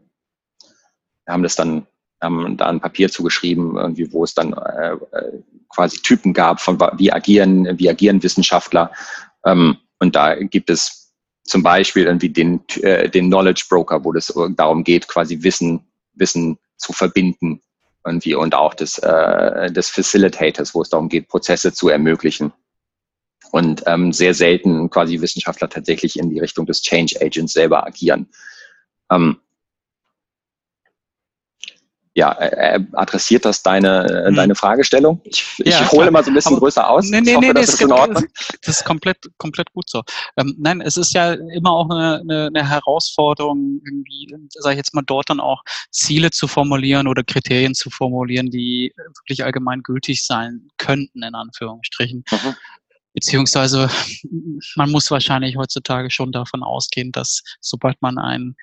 haben das dann, haben da ein Papier zugeschrieben, irgendwie, wo es dann äh, äh quasi Typen gab von wie agieren, wie agieren Wissenschaftler. Ähm, und da gibt es zum Beispiel irgendwie den, äh, den Knowledge Broker, wo es darum geht, quasi Wissen, Wissen zu verbinden irgendwie und auch des, äh, des Facilitators, wo es darum geht, Prozesse zu ermöglichen. Und ähm, sehr selten quasi Wissenschaftler tatsächlich in die Richtung des Change Agents selber agieren. Ähm, ja, äh, äh, adressiert das deine, hm. deine Fragestellung? Ich, ich ja, hole mal so ein bisschen größer aus. Nee, nee, hoffe, nee, das, ist in Ordnung. das ist komplett, komplett gut so. Ähm, nein, es ist ja immer auch eine, eine, eine Herausforderung, irgendwie, sage ich jetzt mal, dort dann auch Ziele zu formulieren oder Kriterien zu formulieren, die wirklich allgemein gültig sein könnten, in Anführungsstrichen. Mhm. Beziehungsweise man muss wahrscheinlich heutzutage schon davon ausgehen, dass sobald man ein,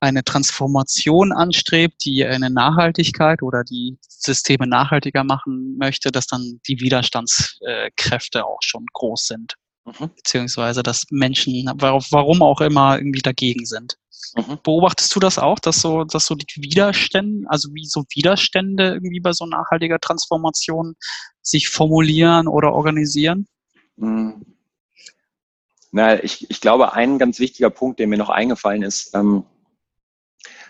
eine Transformation anstrebt, die eine Nachhaltigkeit oder die Systeme nachhaltiger machen möchte, dass dann die Widerstandskräfte auch schon groß sind. Mhm. Beziehungsweise dass Menschen, warum auch immer, irgendwie dagegen sind. Mhm. Beobachtest du das auch, dass so, dass so die Widerstände, also wie so Widerstände irgendwie bei so nachhaltiger Transformation sich formulieren oder organisieren? Hm. Na, ich, ich glaube, ein ganz wichtiger Punkt, der mir noch eingefallen ist, ähm,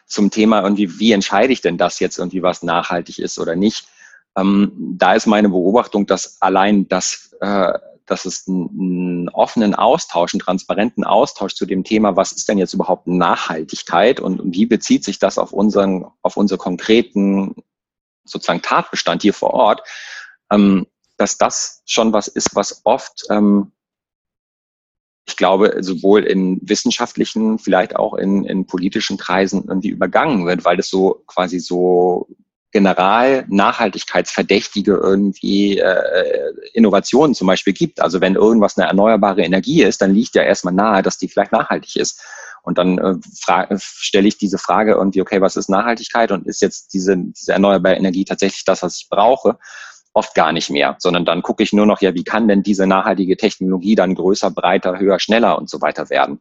zum Thema irgendwie, wie entscheide ich denn das jetzt irgendwie, was nachhaltig ist oder nicht? Ähm, da ist meine Beobachtung, dass allein das, äh, dass es einen, einen offenen Austausch, einen transparenten Austausch zu dem Thema, was ist denn jetzt überhaupt Nachhaltigkeit und, und wie bezieht sich das auf unseren, auf unsere konkreten sozusagen Tatbestand hier vor Ort, ähm, dass das schon was ist, was oft, ähm, ich glaube, sowohl in wissenschaftlichen, vielleicht auch in, in politischen Kreisen irgendwie übergangen wird, weil es so quasi so general nachhaltigkeitsverdächtige irgendwie äh, Innovationen zum Beispiel gibt. Also wenn irgendwas eine erneuerbare Energie ist, dann liegt ja erstmal nahe, dass die vielleicht nachhaltig ist. Und dann äh, stelle ich diese Frage irgendwie, okay, was ist Nachhaltigkeit und ist jetzt diese, diese erneuerbare Energie tatsächlich das, was ich brauche? Oft gar nicht mehr, sondern dann gucke ich nur noch, ja, wie kann denn diese nachhaltige Technologie dann größer, breiter, höher, schneller und so weiter werden.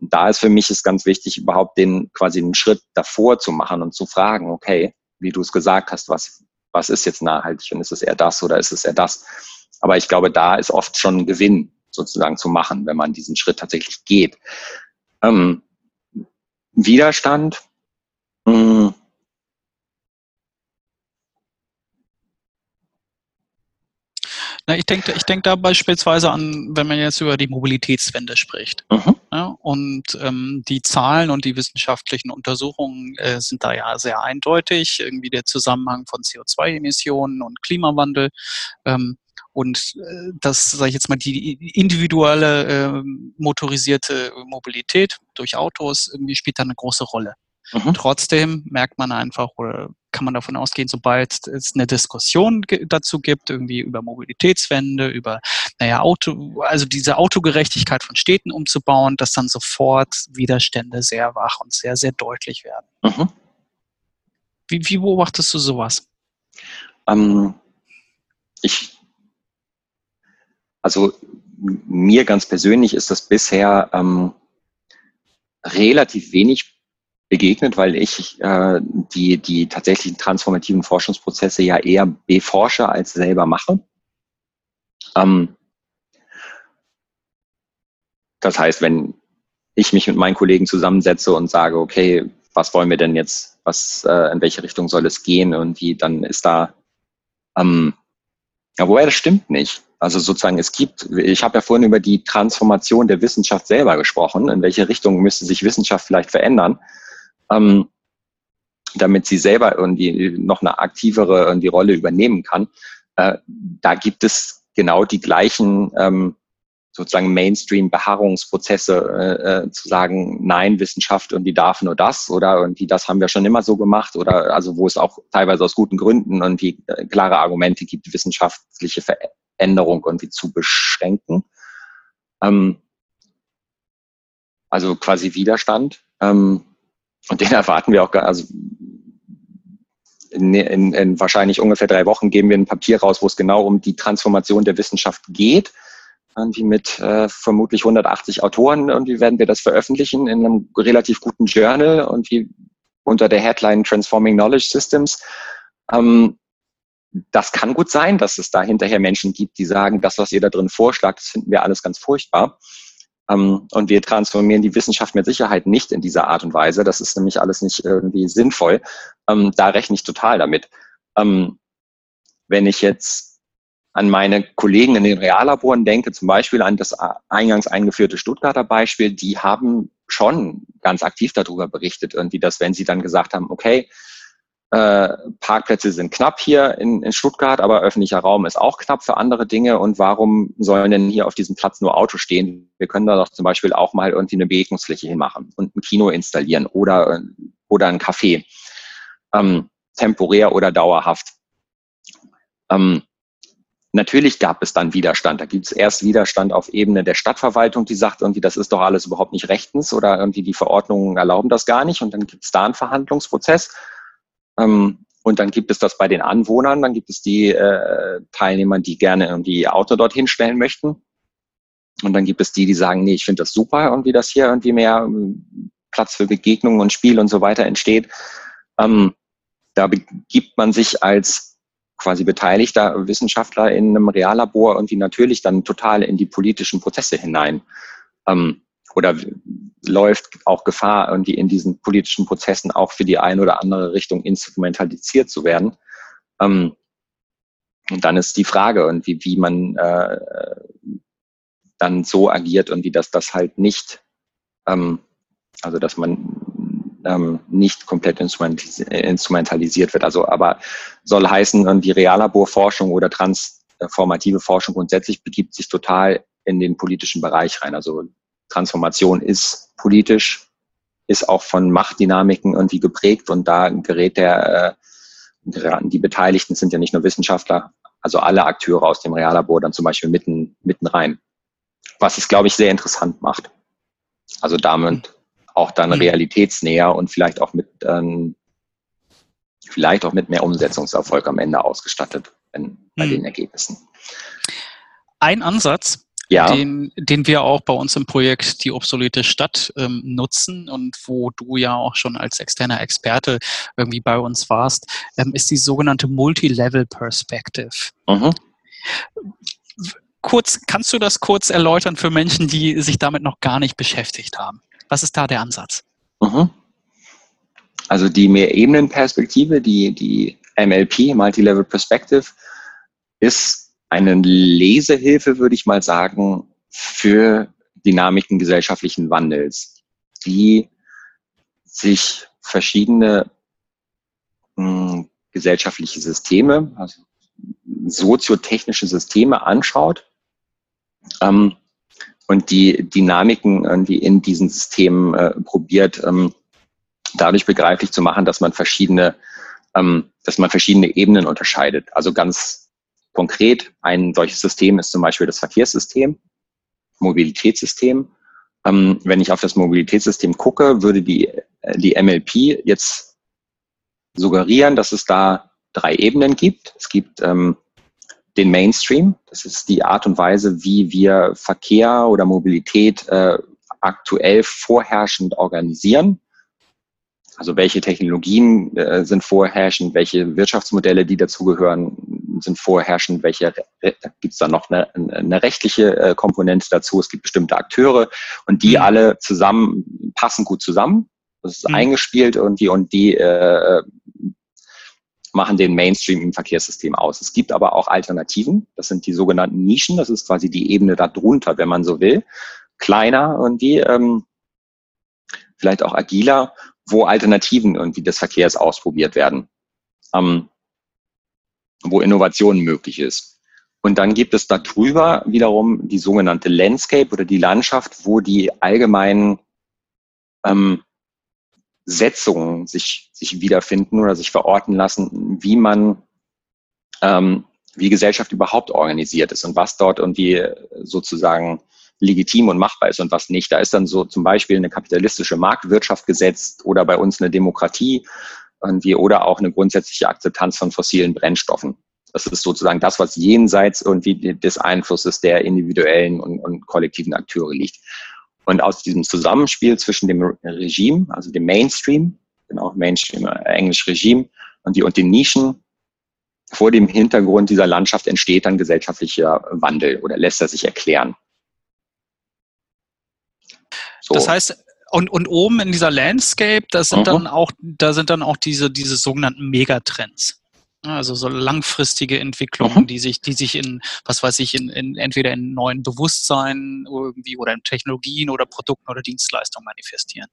Und da ist für mich ist ganz wichtig, überhaupt den quasi einen Schritt davor zu machen und zu fragen, okay, wie du es gesagt hast, was, was ist jetzt nachhaltig und ist es eher das oder ist es eher das? Aber ich glaube, da ist oft schon ein Gewinn sozusagen zu machen, wenn man diesen Schritt tatsächlich geht. Ähm, Widerstand. Mh, Na, ich denke ich denk da beispielsweise an, wenn man jetzt über die Mobilitätswende spricht. Mhm. Ja, und ähm, die Zahlen und die wissenschaftlichen Untersuchungen äh, sind da ja sehr eindeutig. Irgendwie der Zusammenhang von CO2-Emissionen und Klimawandel. Ähm, und äh, das, sage ich jetzt mal, die individuelle äh, motorisierte Mobilität durch Autos irgendwie spielt da eine große Rolle. Mhm. Trotzdem merkt man einfach oder kann man davon ausgehen, sobald es eine Diskussion dazu gibt, irgendwie über Mobilitätswende, über, naja, Auto, also diese Autogerechtigkeit von Städten umzubauen, dass dann sofort Widerstände sehr wach und sehr, sehr deutlich werden. Mhm. Wie, wie, beobachtest du sowas? Ähm, ich, also mir ganz persönlich ist das bisher ähm, relativ wenig begegnet, weil ich äh, die, die tatsächlichen transformativen Forschungsprozesse ja eher beforsche als selber mache. Ähm, das heißt, wenn ich mich mit meinen Kollegen zusammensetze und sage, okay, was wollen wir denn jetzt, was, äh, in welche Richtung soll es gehen, irgendwie, dann ist da, ähm, ja, wobei das stimmt nicht. Also sozusagen, es gibt, ich habe ja vorhin über die Transformation der Wissenschaft selber gesprochen, in welche Richtung müsste sich Wissenschaft vielleicht verändern ähm, damit sie selber irgendwie noch eine aktivere irgendwie Rolle übernehmen kann. Äh, da gibt es genau die gleichen ähm, sozusagen Mainstream-Beharrungsprozesse, äh, äh, zu sagen, nein, Wissenschaft irgendwie darf nur das oder irgendwie das haben wir schon immer so gemacht oder also wo es auch teilweise aus guten Gründen irgendwie äh, klare Argumente gibt, wissenschaftliche Veränderung irgendwie zu beschränken. Ähm, also quasi Widerstand. Ähm, und den erwarten wir auch, also in, in, in wahrscheinlich ungefähr drei Wochen geben wir ein Papier raus, wo es genau um die Transformation der Wissenschaft geht. Irgendwie mit äh, vermutlich 180 Autoren. Irgendwie werden wir das veröffentlichen in einem relativ guten Journal und wie unter der Headline Transforming Knowledge Systems. Ähm, das kann gut sein, dass es da hinterher Menschen gibt, die sagen, das, was ihr da drin vorschlagt, das finden wir alles ganz furchtbar. Ähm, und wir transformieren die Wissenschaft mit Sicherheit nicht in dieser Art und Weise. Das ist nämlich alles nicht irgendwie sinnvoll. Ähm, da rechne ich total damit. Ähm, wenn ich jetzt an meine Kollegen in den Reallaboren denke, zum Beispiel an das eingangs eingeführte Stuttgarter Beispiel, die haben schon ganz aktiv darüber berichtet, irgendwie, dass wenn sie dann gesagt haben, okay, äh, Parkplätze sind knapp hier in, in Stuttgart, aber öffentlicher Raum ist auch knapp für andere Dinge. Und warum sollen denn hier auf diesem Platz nur Autos stehen? Wir können da doch zum Beispiel auch mal irgendwie eine Begegnungsfläche hinmachen und ein Kino installieren oder, oder ein Café. Ähm, temporär oder dauerhaft. Ähm, natürlich gab es dann Widerstand. Da gibt es erst Widerstand auf Ebene der Stadtverwaltung, die sagt irgendwie, das ist doch alles überhaupt nicht rechtens oder irgendwie die Verordnungen erlauben das gar nicht. Und dann gibt es da einen Verhandlungsprozess. Ähm, und dann gibt es das bei den Anwohnern, dann gibt es die äh, Teilnehmer, die gerne irgendwie Auto dorthin stellen möchten. Und dann gibt es die, die sagen, nee, ich finde das super, irgendwie, dass hier irgendwie mehr ähm, Platz für Begegnungen und Spiel und so weiter entsteht. Ähm, da begibt man sich als quasi beteiligter Wissenschaftler in einem Reallabor irgendwie natürlich dann total in die politischen Prozesse hinein. Ähm, oder läuft auch Gefahr, irgendwie in diesen politischen Prozessen auch für die eine oder andere Richtung instrumentalisiert zu werden. Ähm, und dann ist die Frage, und wie, man äh, dann so agiert und wie das das halt nicht, ähm, also dass man ähm, nicht komplett instrumentalisiert wird. Also aber soll heißen, die Reallaborforschung oder transformative Forschung grundsätzlich begibt sich total in den politischen Bereich rein. Also Transformation ist politisch, ist auch von Machtdynamiken irgendwie geprägt und da gerät der, äh, die Beteiligten sind ja nicht nur Wissenschaftler, also alle Akteure aus dem Reallabor dann zum Beispiel mitten, mitten rein. Was es, glaube ich, sehr interessant macht. Also damit auch dann mhm. realitätsnäher und vielleicht auch mit, ähm, vielleicht auch mit mehr Umsetzungserfolg am Ende ausgestattet wenn, bei mhm. den Ergebnissen. Ein Ansatz, ja. den, den wir auch bei uns im Projekt Die obsolete Stadt ähm, nutzen und wo du ja auch schon als externer Experte irgendwie bei uns warst, ähm, ist die sogenannte Multi-Level Perspective. Mhm. Kurz, kannst du das kurz erläutern für Menschen, die sich damit noch gar nicht beschäftigt haben? Was ist da der Ansatz? Mhm. Also die Mehrebenenperspektive, die, die MLP, Multi-Level Perspective, ist eine Lesehilfe, würde ich mal sagen, für Dynamiken gesellschaftlichen Wandels, die sich verschiedene mh, hm, gesellschaftliche Systeme, also soziotechnische Systeme anschaut ähm, und die Dynamiken irgendwie in diesen Systemen äh, probiert, ähm, dadurch begreiflich zu machen, dass man verschiedene, ähm, dass man verschiedene Ebenen unterscheidet. Also ganz Konkret ein solches System ist zum Beispiel das Verkehrssystem, Mobilitätssystem. Ähm, wenn ich auf das Mobilitätssystem gucke, würde die, äh, die MLP jetzt suggerieren, dass es da drei Ebenen gibt. Es gibt ähm, den Mainstream, das ist die Art und Weise, wie wir Verkehr oder Mobilität äh, aktuell vorherrschend organisieren. Also welche Technologien äh, sind vorherrschend, welche Wirtschaftsmodelle, die dazugehören, sind vorherrschend, welche gibt es da noch eine, eine rechtliche äh, Komponente dazu. Es gibt bestimmte Akteure und die mhm. alle zusammen passen gut zusammen. Das ist mhm. eingespielt und die und die äh, machen den Mainstream im Verkehrssystem aus. Es gibt aber auch Alternativen. Das sind die sogenannten Nischen. Das ist quasi die Ebene darunter, wenn man so will. Kleiner und die, ähm, vielleicht auch agiler wo Alternativen irgendwie des Verkehrs ausprobiert werden, ähm, wo Innovation möglich ist. Und dann gibt es darüber wiederum die sogenannte Landscape oder die Landschaft, wo die allgemeinen ähm, Setzungen sich, sich wiederfinden oder sich verorten lassen, wie man, ähm, wie Gesellschaft überhaupt organisiert ist und was dort irgendwie sozusagen legitim und machbar ist und was nicht. Da ist dann so zum Beispiel eine kapitalistische Marktwirtschaft gesetzt oder bei uns eine Demokratie irgendwie oder auch eine grundsätzliche Akzeptanz von fossilen Brennstoffen. Das ist sozusagen das, was jenseits irgendwie des Einflusses der individuellen und, und kollektiven Akteure liegt. Und aus diesem Zusammenspiel zwischen dem Regime, also dem Mainstream, genau, Mainstream, äh, Englisch Regime, und, die, und den Nischen, vor dem Hintergrund dieser Landschaft entsteht dann gesellschaftlicher Wandel oder lässt er sich erklären. Das heißt, und, und oben in dieser Landscape, das sind mhm. dann auch, da sind dann auch diese, diese sogenannten Megatrends. Also so langfristige Entwicklungen, mhm. die sich, die sich in, was weiß ich, in, in entweder in neuen Bewusstsein irgendwie oder in Technologien oder Produkten oder Dienstleistungen manifestieren.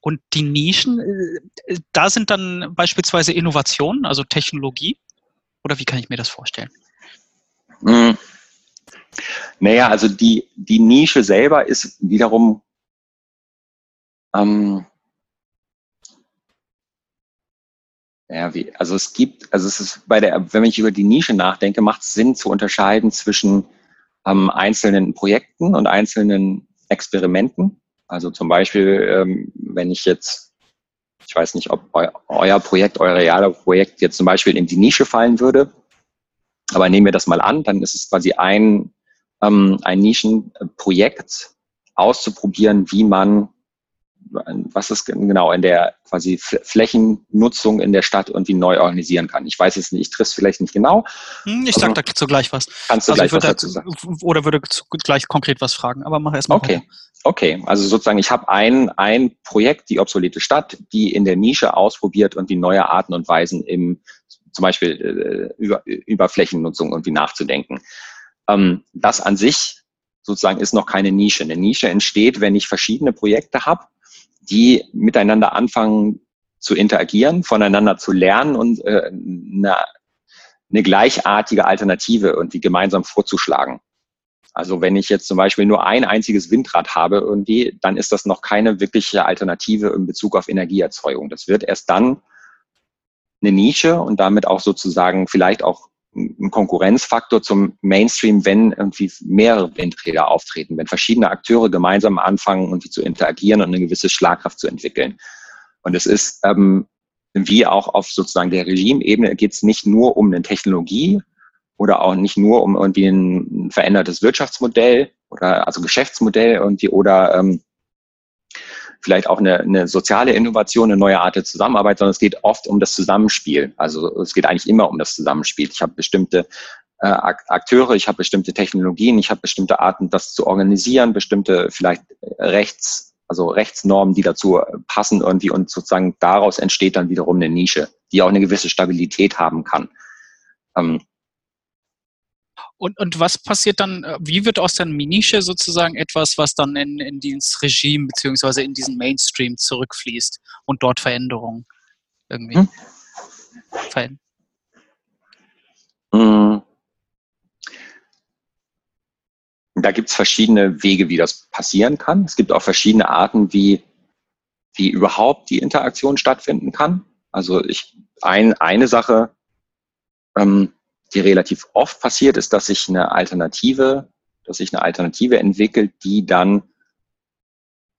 Und die Nischen, äh, da sind dann beispielsweise Innovationen, also Technologie. Oder wie kann ich mir das vorstellen? Mhm. Naja, also die, die Nische selber ist wiederum ähm, ja, wie, also es gibt, also es ist bei der, wenn ich über die Nische nachdenke, macht es Sinn zu unterscheiden zwischen ähm, einzelnen Projekten und einzelnen Experimenten. Also zum Beispiel, ähm, wenn ich jetzt, ich weiß nicht, ob eu, euer Projekt, euer realer Projekt jetzt zum Beispiel in die Nische fallen würde, aber nehmen wir das mal an, dann ist es quasi ein, ähm, ein Nischenprojekt auszuprobieren, wie man was ist genau in der quasi Flächennutzung in der Stadt irgendwie neu organisieren kann. Ich weiß es nicht, ich triff es vielleicht nicht genau. Hm, ich sage dazu gleich was. Kannst du also gleich was dazu sagen? Oder würde gleich konkret was fragen, aber mach erstmal. Okay. Weiter. Okay, also sozusagen, ich habe ein, ein Projekt, die obsolete Stadt, die in der Nische ausprobiert und die neue Arten und Weisen im zum Beispiel äh, über, über Flächennutzung irgendwie nachzudenken. Ähm, das an sich sozusagen ist noch keine Nische. Eine Nische entsteht, wenn ich verschiedene Projekte habe die miteinander anfangen zu interagieren, voneinander zu lernen und äh, eine, eine gleichartige Alternative irgendwie gemeinsam vorzuschlagen. Also wenn ich jetzt zum Beispiel nur ein einziges Windrad habe irgendwie, dann ist das noch keine wirkliche Alternative in Bezug auf Energieerzeugung. Das wird erst dann eine Nische und damit auch sozusagen vielleicht auch ein Konkurrenzfaktor zum Mainstream, wenn irgendwie mehrere Windräder auftreten, wenn verschiedene Akteure gemeinsam anfangen, irgendwie zu interagieren und eine gewisse Schlagkraft zu entwickeln. Und es ist ähm, wie auch auf sozusagen der Regimebene geht es nicht nur um eine Technologie oder auch nicht nur um irgendwie ein verändertes Wirtschaftsmodell oder also Geschäftsmodell irgendwie oder ähm, vielleicht auch eine, eine soziale Innovation, eine neue Art der Zusammenarbeit, sondern es geht oft um das Zusammenspiel. Also es geht eigentlich immer um das Zusammenspiel. Ich habe bestimmte äh, Akteure, ich habe bestimmte Technologien, ich habe bestimmte Arten, das zu organisieren, bestimmte vielleicht Rechts, also Rechtsnormen, die dazu passen irgendwie und sozusagen daraus entsteht dann wiederum eine Nische, die auch eine gewisse Stabilität haben kann. Ähm, und, und was passiert dann, äh, wie wird aus der Nische sozusagen etwas, was dann in, in dieses Regime beziehungsweise in diesen Mainstream zurückfließt und dort Veränderungen irgendwie hm? verändern? Hm. Da gibt es verschiedene Wege, wie das passieren kann. Es gibt auch verschiedene Arten, wie, wie überhaupt die Interaktion stattfinden kann. Also ich, ein, eine Sache, ähm, die relativ oft passiert, ist, dass sich eine Alternative, dass sich eine Alternative entwickelt, die dann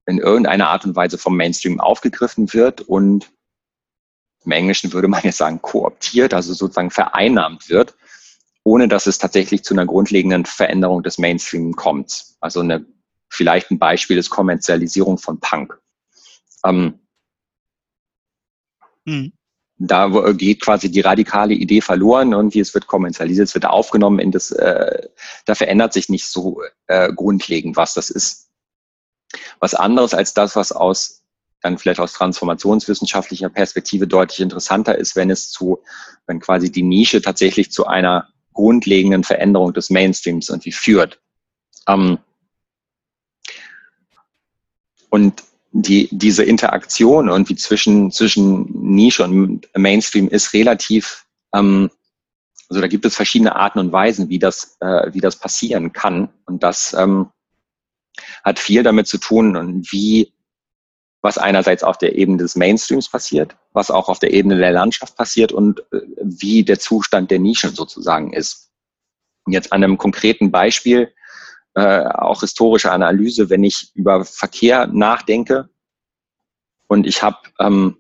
in irgendeiner Art und Weise vom Mainstream aufgegriffen wird und im Englischen würde man jetzt sagen kooptiert, also sozusagen vereinnahmt wird, ohne dass es tatsächlich zu einer grundlegenden Veränderung des Mainstream kommt. Also eine, vielleicht ein Beispiel ist Kommerzialisierung von Punk. Ähm, hm da geht quasi die radikale Idee verloren und wie es wird kommerzialisiert, es wird aufgenommen in das, äh, da verändert sich nicht so äh, grundlegend, was das ist. Was anderes als das, was aus dann vielleicht aus transformationswissenschaftlicher Perspektive deutlich interessanter ist, wenn es zu, wenn quasi die Nische tatsächlich zu einer grundlegenden Veränderung des Mainstreams irgendwie führt. Ähm, und die, diese Interaktion irgendwie zwischen, zwischen Nische und Mainstream ist relativ, ähm, also da gibt es verschiedene Arten und Weisen, wie das, äh, wie das passieren kann. Und das ähm, hat viel damit zu tun, wie, was einerseits auf der Ebene des Mainstreams passiert, was auch auf der Ebene der Landschaft passiert und äh, wie der Zustand der Nischen sozusagen ist. Und jetzt an einem konkreten Beispiel, äh, auch historische Analyse, wenn ich über Verkehr nachdenke und ich habe ähm,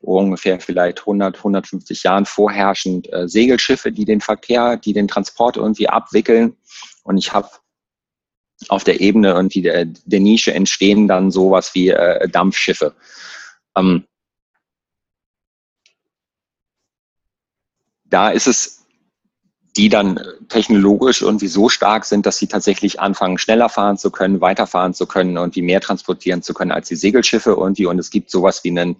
ungefähr vielleicht 100, 150 Jahren vorherrschend äh, Segelschiffe, die den Verkehr, die den Transport irgendwie abwickeln. Und ich habe auf der Ebene irgendwie der, der Nische entstehen dann sowas wie äh, Dampfschiffe. Ähm, da ist es die dann technologisch irgendwie so stark sind, dass sie tatsächlich anfangen, schneller fahren zu können, weiterfahren zu können und wie mehr transportieren zu können als die Segelschiffe irgendwie. Und es gibt sowas wie einen,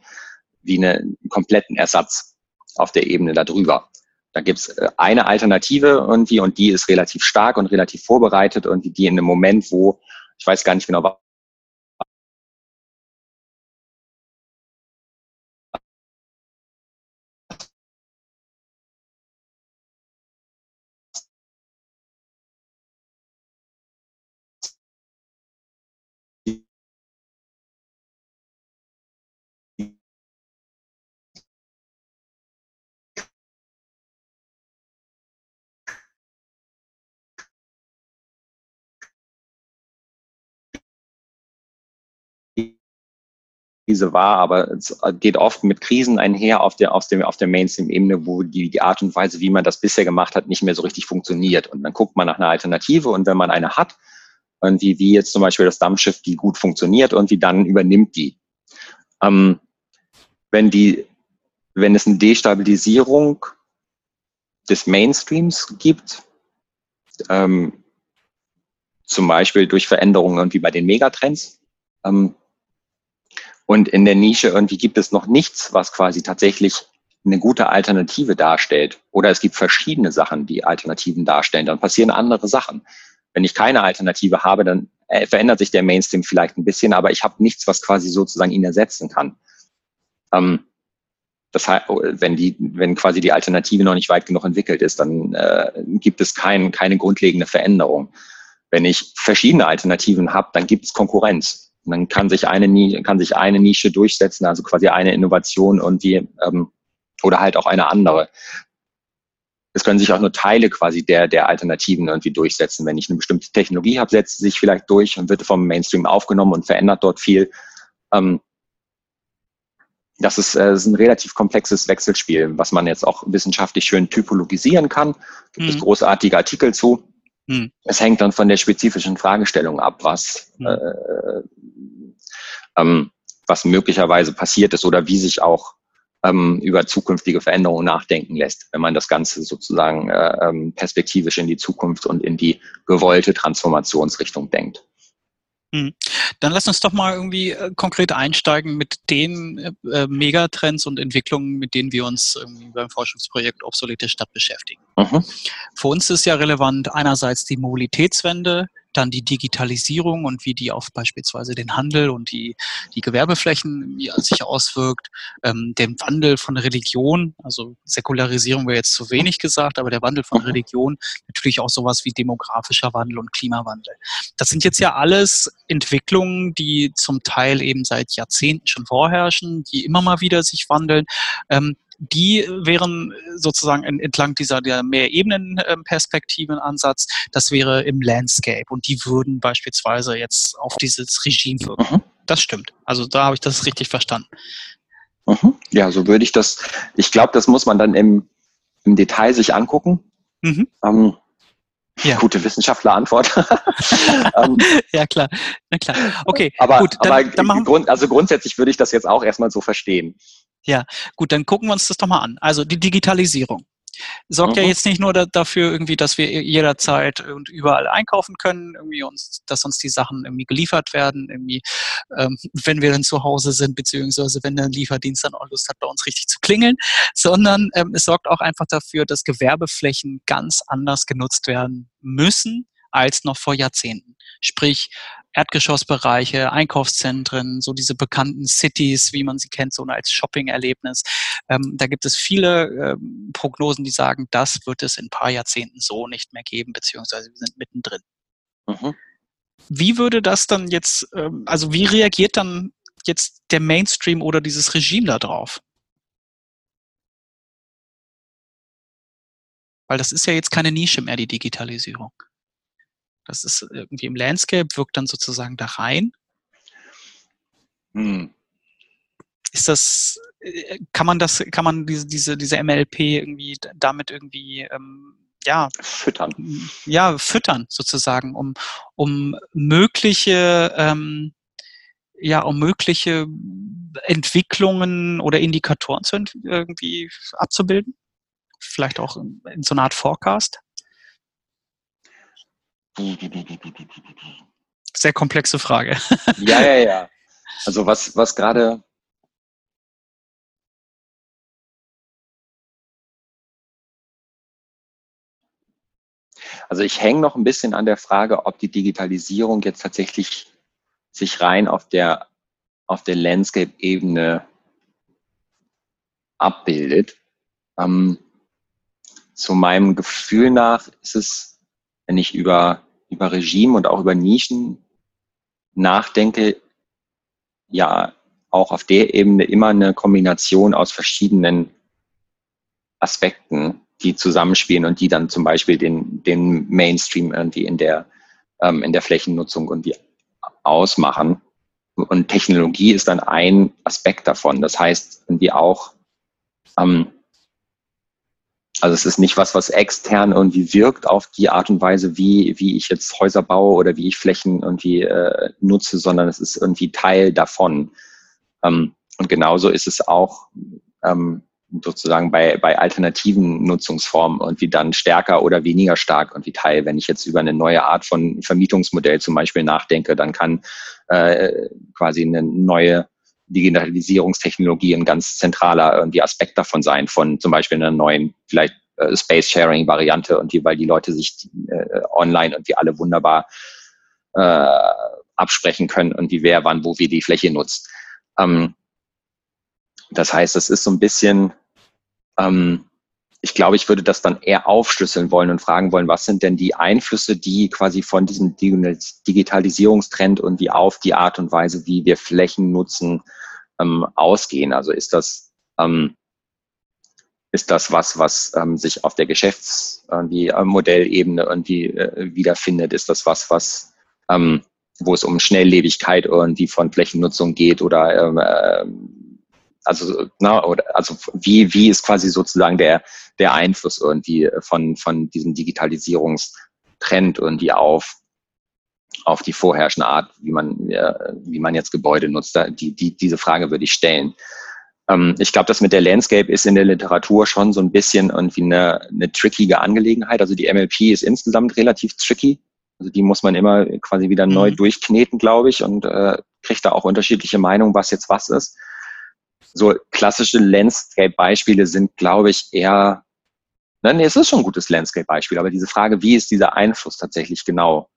wie einen kompletten Ersatz auf der Ebene darüber. Da gibt's äh, eine Alternative irgendwie und die ist relativ stark und relativ vorbereitet und die in einem Moment, wo, ich weiß gar nicht genau, Krise war, aber es geht oft mit Krisen einher auf der, auf dem, auf der Mainstream-Ebene, wo die, die Art und Weise, wie man das bisher gemacht hat, nicht mehr so richtig funktioniert. Und dann guckt man nach einer Alternative und wenn man eine hat, irgendwie wie jetzt zum Beispiel das Dampfschiff, die gut funktioniert und wie dann übernimmt die. Ähm, wenn die, wenn es eine Destabilisierung des Mainstreams gibt, ähm, zum Beispiel durch Veränderungen irgendwie bei den Megatrends, ähm, und in der Nische irgendwie gibt es noch nichts, was quasi tatsächlich eine gute Alternative darstellt. Oder es gibt verschiedene Sachen, die Alternativen darstellen. Dann passieren andere Sachen. Wenn ich keine Alternative habe, dann äh, verändert sich der Mainstream vielleicht ein bisschen, aber ich habe nichts, was quasi sozusagen ihn ersetzen kann. Ähm, das heißt, wenn die, wenn quasi die Alternative noch nicht weit genug entwickelt ist, dann äh, gibt es kein, keine grundlegende Veränderung. Wenn ich verschiedene Alternativen habe, dann gibt es Konkurrenz. Und dann kann sich eine, kann sich eine Nische durchsetzen, also quasi eine Innovation und die, ähm, oder halt auch eine andere. Es können sich auch nur Teile quasi der, der Alternativen irgendwie durchsetzen. Wenn ich eine bestimmte Technologie habe, setzt sie sich vielleicht durch und wird vom Mainstream aufgenommen und verändert dort viel. Ähm, das ist, äh, ist ein relativ komplexes Wechselspiel, was man jetzt auch wissenschaftlich schön typologisieren kann. Gibt es mhm. großartige Artikel zu. Hm. Es hängt dann von der spezifischen Fragestellung ab, was, hm. äh, ähm, was möglicherweise passiert ist oder wie sich auch ähm, über zukünftige Veränderungen nachdenken lässt, wenn man das Ganze sozusagen äh, ähm, perspektivisch in die Zukunft und in die gewollte Transformationsrichtung denkt. Hm. Dann lass uns doch mal irgendwie äh, konkret einsteigen mit den äh, äh, Megatrends und Entwicklungen, mit denen wir uns beim Forschungsprojekt Obsolete Stadt beschäftigen. Mhm. Für uns ist ja relevant einerseits die Mobilitätswende, dann die Digitalisierung und wie die auf beispielsweise den Handel und die, die Gewerbeflächen sich auswirkt, ähm, den Wandel von Religion, also Säkularisierung wäre jetzt zu wenig gesagt, aber der Wandel von. Religion, natürlich auch sowas wie demografischer Wandel und Klimawandel. Das sind jetzt ja alles Entwicklungen, die zum Teil eben seit Jahrzehnten schon vorherrschen, die immer mal wieder sich wandeln. Ähm, die wären sozusagen entlang dieser der Mehrebenen-Perspektiven-Ansatz, das wäre im Landscape und die würden beispielsweise jetzt auf dieses Regime wirken. Mhm. Das stimmt. Also da habe ich das richtig verstanden. Mhm. Ja, so würde ich das, ich glaube, das muss man dann im, im Detail sich angucken. Mhm. Ähm, ja. Gute Wissenschaftlerantwort. (laughs) ähm, (laughs) ja, klar. Na klar. Okay, aber, gut. Dann, aber dann machen Grund, also grundsätzlich würde ich das jetzt auch erstmal so verstehen. Ja, gut, dann gucken wir uns das doch mal an. Also die Digitalisierung sorgt mhm. ja jetzt nicht nur da, dafür irgendwie, dass wir jederzeit und überall einkaufen können, irgendwie uns, dass uns die Sachen irgendwie geliefert werden, irgendwie, ähm, wenn wir dann zu Hause sind, beziehungsweise wenn der Lieferdienst dann auch Lust hat, bei uns richtig zu klingeln, sondern ähm, es sorgt auch einfach dafür, dass Gewerbeflächen ganz anders genutzt werden müssen als noch vor Jahrzehnten. Sprich, Erdgeschossbereiche, Einkaufszentren, so diese bekannten Cities, wie man sie kennt, so als Shopping-Erlebnis. Ähm, da gibt es viele ähm, Prognosen, die sagen, das wird es in ein paar Jahrzehnten so nicht mehr geben, beziehungsweise wir sind mittendrin. Mhm. Wie würde das dann jetzt, ähm, also wie reagiert dann jetzt der Mainstream oder dieses Regime darauf? Weil das ist ja jetzt keine Nische mehr, die Digitalisierung. Das ist irgendwie im Landscape, wirkt dann sozusagen da rein. Hm. Ist das, äh, kann man das, kann man diese, diese, diese MLP irgendwie damit irgendwie ähm, ja, füttern. Ja, füttern sozusagen, um, um mögliche, ähm, ja, um mögliche Entwicklungen oder Indikatoren zu irgendwie abzubilden? vielleicht auch in, in so einer Art Forecast? Sehr komplexe Frage. (laughs) Ja, ja, ja. Also was, was gerade Also ich hänge noch ein bisschen an der Frage, ob die Digitalisierung jetzt tatsächlich sich rein auf der, auf der Landscape-Ebene abbildet. Ähm, zu meinem Gefühl nach ist es, wenn ich über, über Regime und auch über Nischen nachdenke, ja auch auf der Ebene immer eine Kombination aus verschiedenen Aspekten, die zusammenspielen und die dann zum Beispiel den, den Mainstream irgendwie in der, ähm, in der Flächennutzung irgendwie ausmachen. Und Technologie ist dann ein Aspekt davon. Das heißt irgendwie auch, ähm, also es ist nicht was, was extern irgendwie wirkt auf die Art und Weise, wie, wie ich jetzt Häuser baue oder wie ich Flächen irgendwie äh, nutze, sondern es ist irgendwie Teil davon. Ähm, und genauso ist es auch ähm, sozusagen bei, bei alternativen Nutzungsformen irgendwie dann stärker oder weniger stark irgendwie Teil. Wenn ich jetzt über eine neue Art von Vermietungsmodell zum Beispiel nachdenke, dann kann äh, quasi eine neue Digitalisierungstechnologie ein ganz zentraler irgendwie Aspekt davon sein, von zum Beispiel einer neuen, vielleicht äh, Space-Sharing-Variante und die, weil die Leute sich äh, online irgendwie alle wunderbar äh, absprechen können und wie wer wann wo wie die Fläche nutzt. Ähm, das heißt, es ist so ein bisschen ähm, ich glaube, ich würde das dann eher aufschlüsseln wollen und fragen wollen, was sind denn die Einflüsse, die quasi von diesem Digitalisierungstrend und wie auf die Art und Weise, wie wir Flächen nutzen, ähm, ausgehen. Also ist das, ähm, ist das was, was ähm, sich auf der Geschäftsmodellebene irgendwie, äh, wiederfindet? Ist das was, was ähm, wo es um Schnelllebigkeit irgendwie von Flächennutzung geht oder ähm, äh, also, na, oder, also wie, wie ist quasi sozusagen der, der Einfluss irgendwie von, von diesem Digitalisierungstrend irgendwie auf, auf die vorherrschende Art, wie man, äh, wie man jetzt Gebäude nutzt? Da, die, die, diese Frage würde ich stellen. Ähm, ich glaube, das mit der Landscape ist in der Literatur schon so ein bisschen irgendwie eine, eine trickige Angelegenheit. Also die MLP ist insgesamt relativ tricky. Also die muss man immer quasi wieder neu mhm. durchkneten, glaube ich, und äh, kriegt da auch unterschiedliche Meinungen, was jetzt was ist so klassische Landscape-Beispiele sind, glaube ich, eher, nein, es ist schon ein gutes Landscape-Beispiel, aber diese Frage, wie ist dieser Einfluss tatsächlich genau,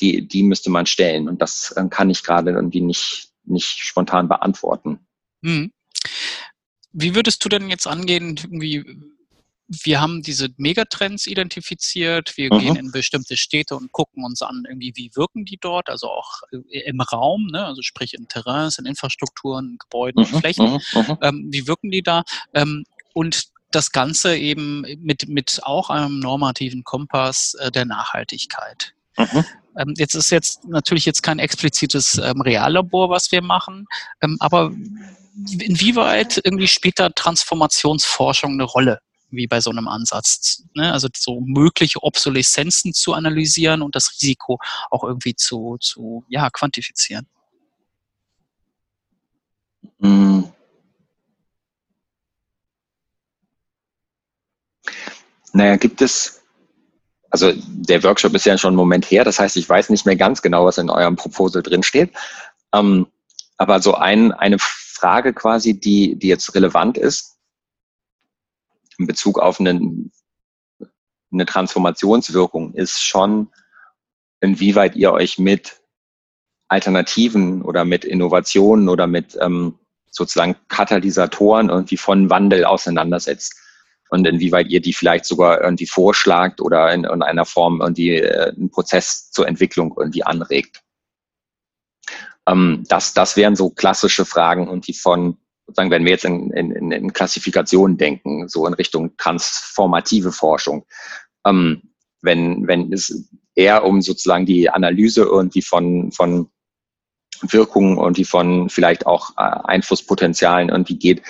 die, die müsste man stellen. Und das äh, kann ich gerade irgendwie nicht, nicht spontan beantworten. Hm. Wie würdest du denn jetzt angehen, irgendwie wir haben diese Megatrends identifiziert, wir mhm. gehen in bestimmte Städte und gucken uns an, irgendwie, wie wirken die dort, also auch äh, im Raum, ne? also sprich in Terrains, in Infrastrukturen, Gebäuden mhm. und Flächen, mhm. mhm. ähm, wie wirken die da? Ähm, und das Ganze eben mit, mit auch einem normativen Kompass äh, der Nachhaltigkeit. Mhm. Ähm, jetzt ist jetzt natürlich jetzt kein explizites ähm, Reallabor, was wir machen, ähm, aber inwieweit irgendwie spielt da Transformationsforschung eine Rolle? Wie bei so einem Ansatz. Ne? Also so mögliche Obsoleszenzen zu analysieren und das Risiko auch irgendwie zu, zu ja, quantifizieren. Hm. Naja, gibt es, also der Workshop ist ja schon einen Moment her, das heißt, ich weiß nicht mehr ganz genau, was in eurem Proposal drinsteht. Ähm, aber so ein, eine Frage quasi, die, die jetzt relevant ist, in Bezug auf einen, eine Transformationswirkung ist schon, inwieweit ihr euch mit Alternativen oder mit Innovationen oder mit ähm, sozusagen Katalysatoren irgendwie von Wandel auseinandersetzt und inwieweit ihr die vielleicht sogar irgendwie vorschlagt oder in, in einer Form irgendwie äh, einen Prozess zur Entwicklung irgendwie anregt. Ähm, das, das wären so klassische Fragen irgendwie von sozusagen, wenn wir jetzt in, in, in Klassifikationen denken, so in Richtung transformative Forschung, ähm, wenn, wenn es eher um sozusagen die Analyse irgendwie von, von Wirkungen und die von vielleicht auch äh, Einflusspotenzialen irgendwie geht.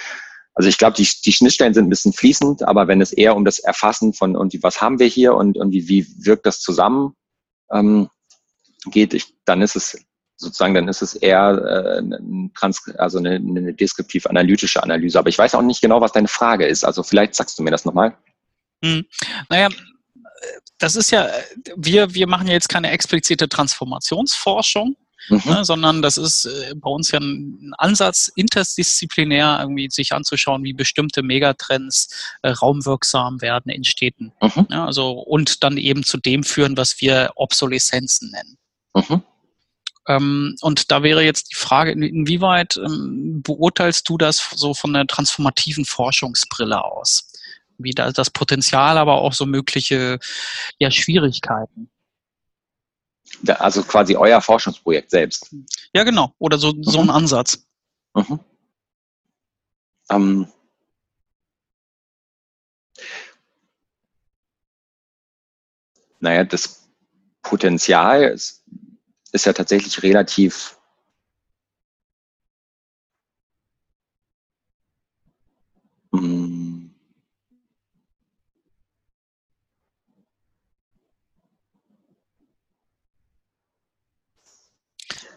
Also ich glaube, die, die Schnittstellen sind ein bisschen fließend, aber wenn es eher um das Erfassen von irgendwie, was haben wir hier und irgendwie, wie wirkt das zusammen ähm, geht, ich, dann ist es sozusagen, dann ist es eher äh, ein Trans also eine, eine deskriptiv-analytische Analyse. Aber ich weiß auch nicht genau, was deine Frage ist. Also vielleicht sagst du mir das nochmal. Hm. Naja, das ist ja, wir, wir machen ja jetzt keine explizite Transformationsforschung, mhm. ne, sondern das ist äh, bei uns ja ein Ansatz, interdisziplinär irgendwie sich anzuschauen, wie bestimmte Megatrends äh, raumwirksam werden in Städten. Mhm. Ja, also, und dann eben zu dem führen, was wir Obsoleszenzen nennen. Mhm. Ähm, und da wäre jetzt die Frage, inwieweit ähm, beurteilst du das so von der transformativen Forschungsbrille aus? Wie da das Potenzial, aber auch so mögliche ja, Schwierigkeiten. Also quasi euer Forschungsprojekt selbst. Ja, genau. Oder so, mhm. so ein Ansatz. Mhm. Ähm, naja, das Potenzial ist, ist ja tatsächlich relativ hm,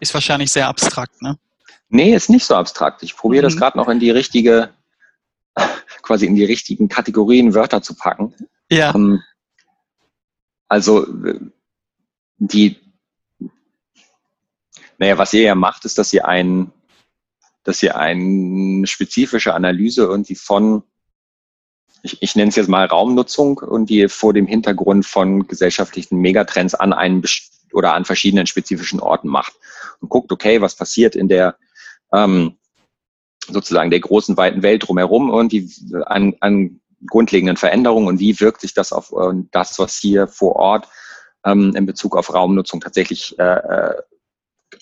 Ist wahrscheinlich sehr abstrakt, ne? Nee, ist nicht so abstrakt. Ich probiere mhm. das gerade noch in die richtige, (laughs) quasi in die richtigen Kategorien Wörter zu packen. Ja. Ähm, also die, naja, was ihr ja macht, ist, dass ihr ein, dass ihr eine spezifische Analyse irgendwie von, ich, ich nenne es jetzt mal Raumnutzung und die vor dem Hintergrund von gesellschaftlichen Megatrends an einen oder an verschiedenen spezifischen Orten macht. Und guckt, okay, was passiert in der ähm, sozusagen der großen weiten Welt drumherum und die an, an grundlegenden Veränderungen und wie wirkt sich das auf äh, das, was hier vor Ort ähm, in Bezug auf Raumnutzung tatsächlich äh, äh,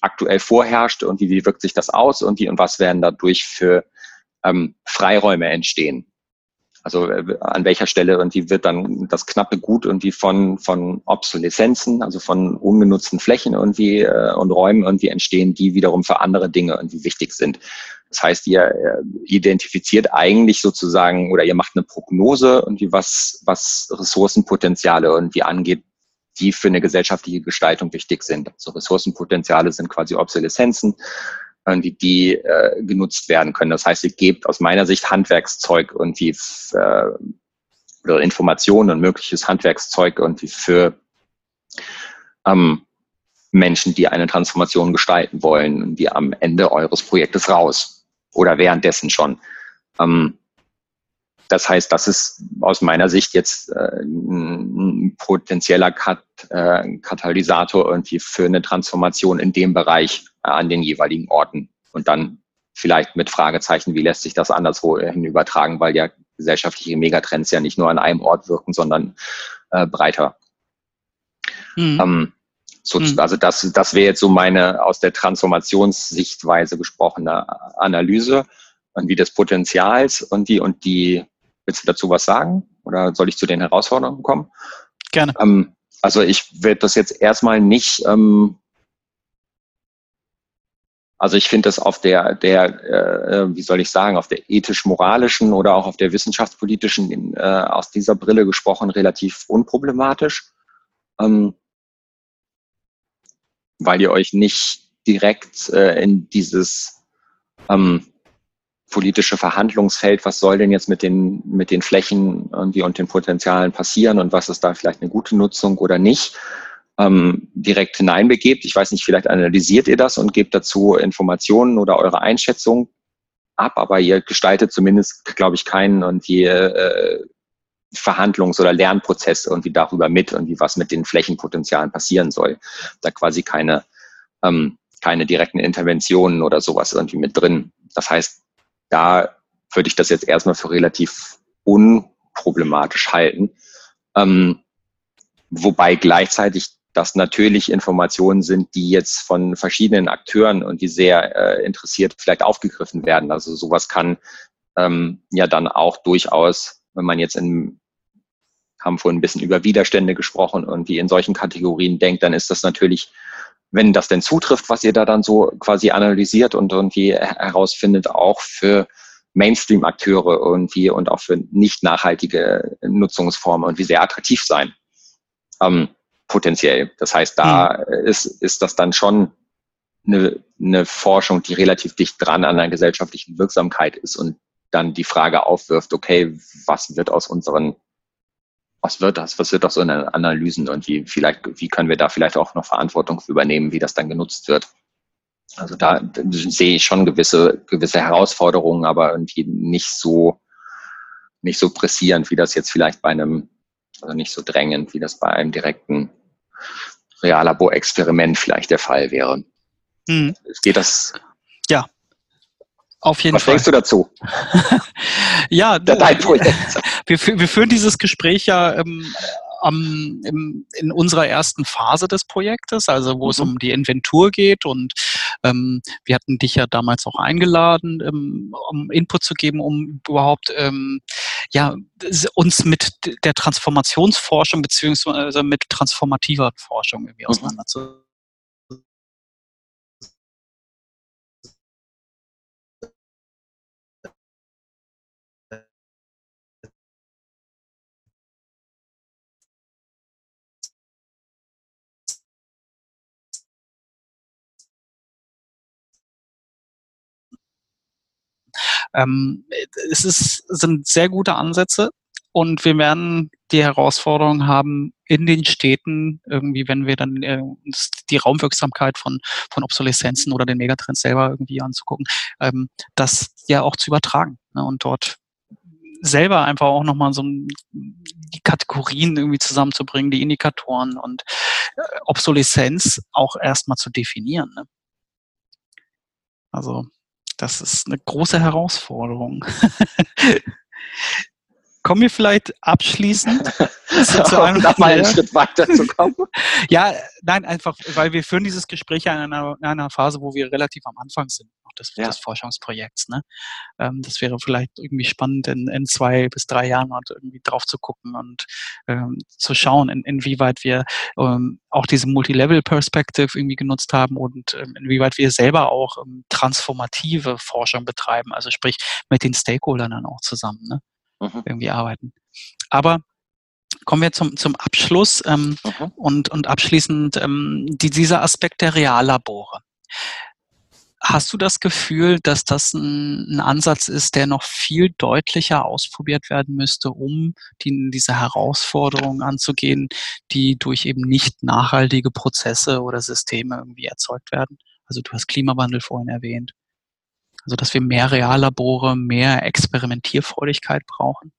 aktuell vorherrscht und wie, wie wirkt sich das aus und wie und was werden dadurch für ähm, Freiräume entstehen. Also äh, an welcher Stelle irgendwie wird dann das knappe Gut irgendwie von, von Obsoleszenzen, also von ungenutzten Flächen irgendwie äh, und Räumen irgendwie entstehen, die wiederum für andere Dinge irgendwie wichtig sind. Das heißt, ihr äh, identifiziert eigentlich sozusagen oder ihr macht eine Prognose irgendwie was, was Ressourcenpotenziale irgendwie angeht, die für eine gesellschaftliche Gestaltung wichtig sind. Also Ressourcenpotenziale sind quasi Obsoleszenzen, irgendwie, die äh, genutzt werden können. Das heißt, ihr gebt aus meiner Sicht Handwerkszeug irgendwie äh, oder Informationen und mögliches Handwerkszeug irgendwie für ähm, Menschen, die eine Transformation gestalten wollen, die am Ende eures Projektes raus oder währenddessen schon. Ähm, das heißt, das ist aus meiner Sicht jetzt äh, ein potenzieller Kat äh, Katalysator irgendwie für eine Transformation in dem Bereich äh, an den jeweiligen Orten. Und dann vielleicht mit Fragezeichen, wie lässt sich das anderswo hin übertragen, weil ja gesellschaftliche Megatrends ja nicht nur an einem Ort wirken, sondern breiter. Mhm. Ähm, so, mhm. Also das, das wäre jetzt so meine aus der Transformationssichtweise gesprochene Analyse und wie des Potenzials und die und die Willst du dazu was sagen? Oder soll ich zu den Herausforderungen kommen? Gerne. Ähm, also ich werde das jetzt erstmal nicht, ähm, also ich finde das auf der, der äh, wie soll ich sagen, auf der ethisch-moralischen oder auch auf der wissenschaftspolitischen, äh, aus dieser Brille gesprochen, relativ unproblematisch, ähm, weil ihr euch nicht direkt äh, in dieses ähm, politische Verhandlungsfeld, was soll denn jetzt mit den, mit den Flächen irgendwie und den Potenzialen passieren und was ist da vielleicht eine gute Nutzung oder nicht, ähm, direkt hineinbegebt. Ich weiß nicht, vielleicht analysiert ihr das und gebt dazu Informationen oder eure Einschätzung ab, aber ihr gestaltet zumindest, glaube ich, keinen und je äh, Verhandlungs- oder Lernprozess irgendwie darüber mit und wie was mit den Flächenpotenzialen passieren soll. Da quasi keine, ähm, keine direkten Interventionen oder sowas irgendwie mit drin. Das heißt, da würde ich das jetzt erstmal für relativ unproblematisch halten. Ähm, wobei gleichzeitig das natürlich Informationen sind, die jetzt von verschiedenen Akteuren und die sehr äh, interessiert vielleicht aufgegriffen werden. Also sowas kann ähm, ja dann auch durchaus, wenn man jetzt in haben vorhin ein bisschen über Widerstände gesprochen und die in solchen Kategorien denkt, dann ist das natürlich wenn das denn zutrifft, was ihr da dann so quasi analysiert und irgendwie herausfindet, auch für Mainstream-Akteure irgendwie und auch für nicht nachhaltige Nutzungsformen und wie sehr attraktiv sein. Ähm, potenziell. Das heißt, da mhm. ist, ist das dann schon eine, eine Forschung, die relativ dicht dran an der gesellschaftlichen Wirksamkeit ist und dann die Frage aufwirft, okay, was wird aus unseren was wird das? Was wird aus so Analysen und wie vielleicht, wie können wir da vielleicht auch noch Verantwortung übernehmen, wie das dann genutzt wird? Also da sehe ich schon gewisse, gewisse Herausforderungen, aber irgendwie nicht so, nicht so pressierend, wie das jetzt vielleicht bei einem, also nicht so drängend, wie das bei einem direkten Reallabor-Experiment vielleicht der Fall wäre. Mhm. Geht das? Ja, auf jeden Was Fall. Was denkst du dazu? (laughs) ja, du, dein Projekt. (laughs) Wir, wir, führen dieses Gespräch ja ähm, am, im, in unserer ersten Phase des Projektes, also wo mhm. es um die Inventur geht. Und ähm, wir hatten dich ja damals auch eingeladen, ähm, um Input zu geben, um überhaupt ähm, ja, uns mit der Transformationsforschung beziehungsweise mit transformativer Forschung irgendwie mhm. auseinanderzusetzen. Ähm, es ist, sind sehr gute Ansätze und wir werden die Herausforderung haben, in den Städten irgendwie, wenn wir dann äh, uns die Raumwirksamkeit von, von Obsoleszenzen oder den Megatrends selber irgendwie anzugucken, ähm, das ja auch zu übertragen ne, und dort selber einfach auch nochmal so die Kategorien irgendwie zusammenzubringen, die Indikatoren und äh, Obsoleszenz auch erstmal zu definieren. Ne? Also das ist eine große Herausforderung. (laughs) Kommen wir vielleicht abschließend (laughs) zu einem noch mal einen Schritt weiter zu kommen? (laughs) ja, nein, einfach, weil wir führen dieses Gespräch in einer, in einer Phase, wo wir relativ am Anfang sind des, ja. des Forschungsprojekts. Ne? Ähm, das wäre vielleicht irgendwie spannend, in, in zwei bis drei Jahren halt irgendwie drauf zu gucken und ähm, zu schauen, in, inwieweit wir ähm, auch diese Multilevel-Perspective irgendwie genutzt haben und ähm, inwieweit wir selber auch ähm, transformative Forschung betreiben, also sprich mit den Stakeholdern dann auch zusammen ne? Mhm. irgendwie arbeiten. Aber kommen wir zum, zum Abschluss ähm, mhm. und, und abschließend ähm, die, dieser Aspekt der Reallabore. Hast du das Gefühl, dass das ein, ein, Ansatz ist, der noch viel deutlicher ausprobiert werden müsste, um die, diese Herausforderungen anzugehen, die durch eben nicht nachhaltige Prozesse oder Systeme irgendwie erzeugt werden? Also du hast Klimawandel vorhin erwähnt. Also dass wir mehr Reallabore, mehr Experimentierfreudigkeit brauchen?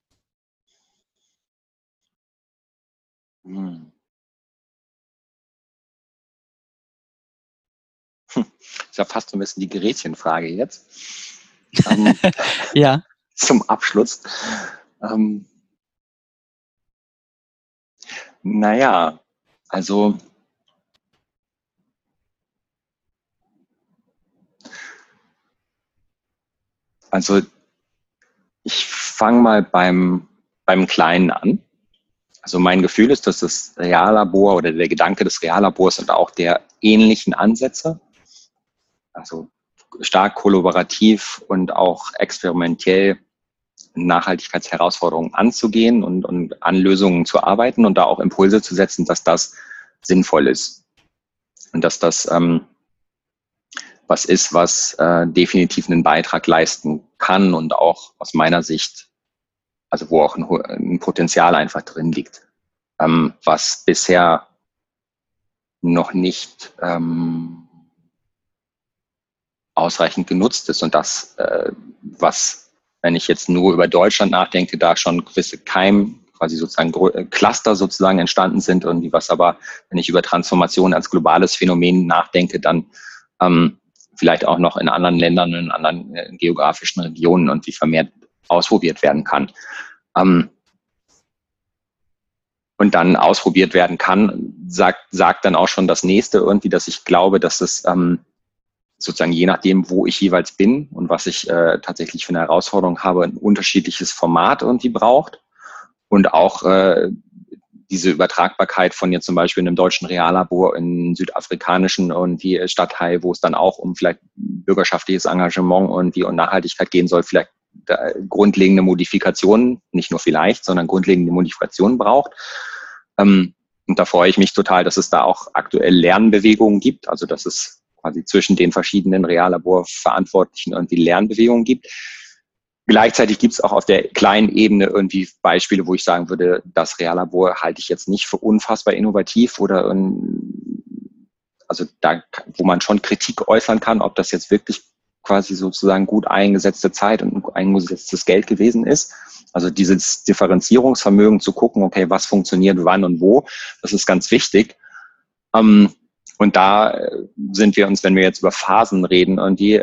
Hm. ist ja fast so ein bisschen die Gerätchenfrage jetzt. Ähm, (laughs) ja. Zum Abschluss. Ähm, naja, also Also ich fange mal beim, beim Kleinen an. Also mein Gefühl ist, dass das Reallabor oder der Gedanke des Reallabors und auch der ähnlichen Ansätze also stark kollaborativ und auch experimentell Nachhaltigkeitsherausforderungen anzugehen und, und an Lösungen zu arbeiten und da auch Impulse zu setzen, dass das sinnvoll ist. Und dass das ähm, was ist, was äh, definitiv einen Beitrag leisten kann und auch aus meiner Sicht, also wo auch ein, ein Potenzial einfach drin liegt, ähm, was bisher noch nicht ähm, ausreichend genutzt ist und das, äh, was, wenn ich jetzt nur über Deutschland nachdenke, da schon gewisse Keim, quasi sozusagen äh, Cluster sozusagen entstanden sind und die was aber, wenn ich über Transformation als globales Phänomen nachdenke, dann ähm, vielleicht auch noch in anderen Ländern, in anderen äh, geografischen Regionen und wie vermehrt ausprobiert werden kann. Ähm, und dann ausprobiert werden kann, sagt, sagt dann auch schon das nächste irgendwie, dass ich glaube, dass es ähm, sozusagen je nachdem, wo ich jeweils bin und was ich äh, tatsächlich für eine Herausforderung habe, ein unterschiedliches Format irgendwie braucht und auch äh, diese Übertragbarkeit von jetzt zum Beispiel einem deutschen Reallabor in südafrikanischen und die Stadtteil, wo es dann auch um vielleicht bürgerschaftliches Engagement und die und Nachhaltigkeit gehen soll, vielleicht grundlegende Modifikationen, nicht nur vielleicht, sondern grundlegende Modifikationen braucht. Ähm, und da freue ich mich total, dass es da auch aktuell Lernbewegungen gibt, also dass es quasi zwischen den verschiedenen Reallabor-Verantwortlichen irgendwie Lernbewegungen gibt. Gleichzeitig gibt es auch auf der kleinen Ebene irgendwie Beispiele, wo ich sagen würde, das Reallabor halte ich jetzt nicht für unfassbar innovativ oder also da, wo man schon Kritik äußern kann, ob das jetzt wirklich quasi sozusagen gut eingesetzte Zeit und eingesetztes Geld gewesen ist. Also dieses Differenzierungsvermögen zu gucken, okay, was funktioniert wann und wo, das ist ganz wichtig. Ähm, und da äh, sind wir uns, wenn wir jetzt über Phasen reden und die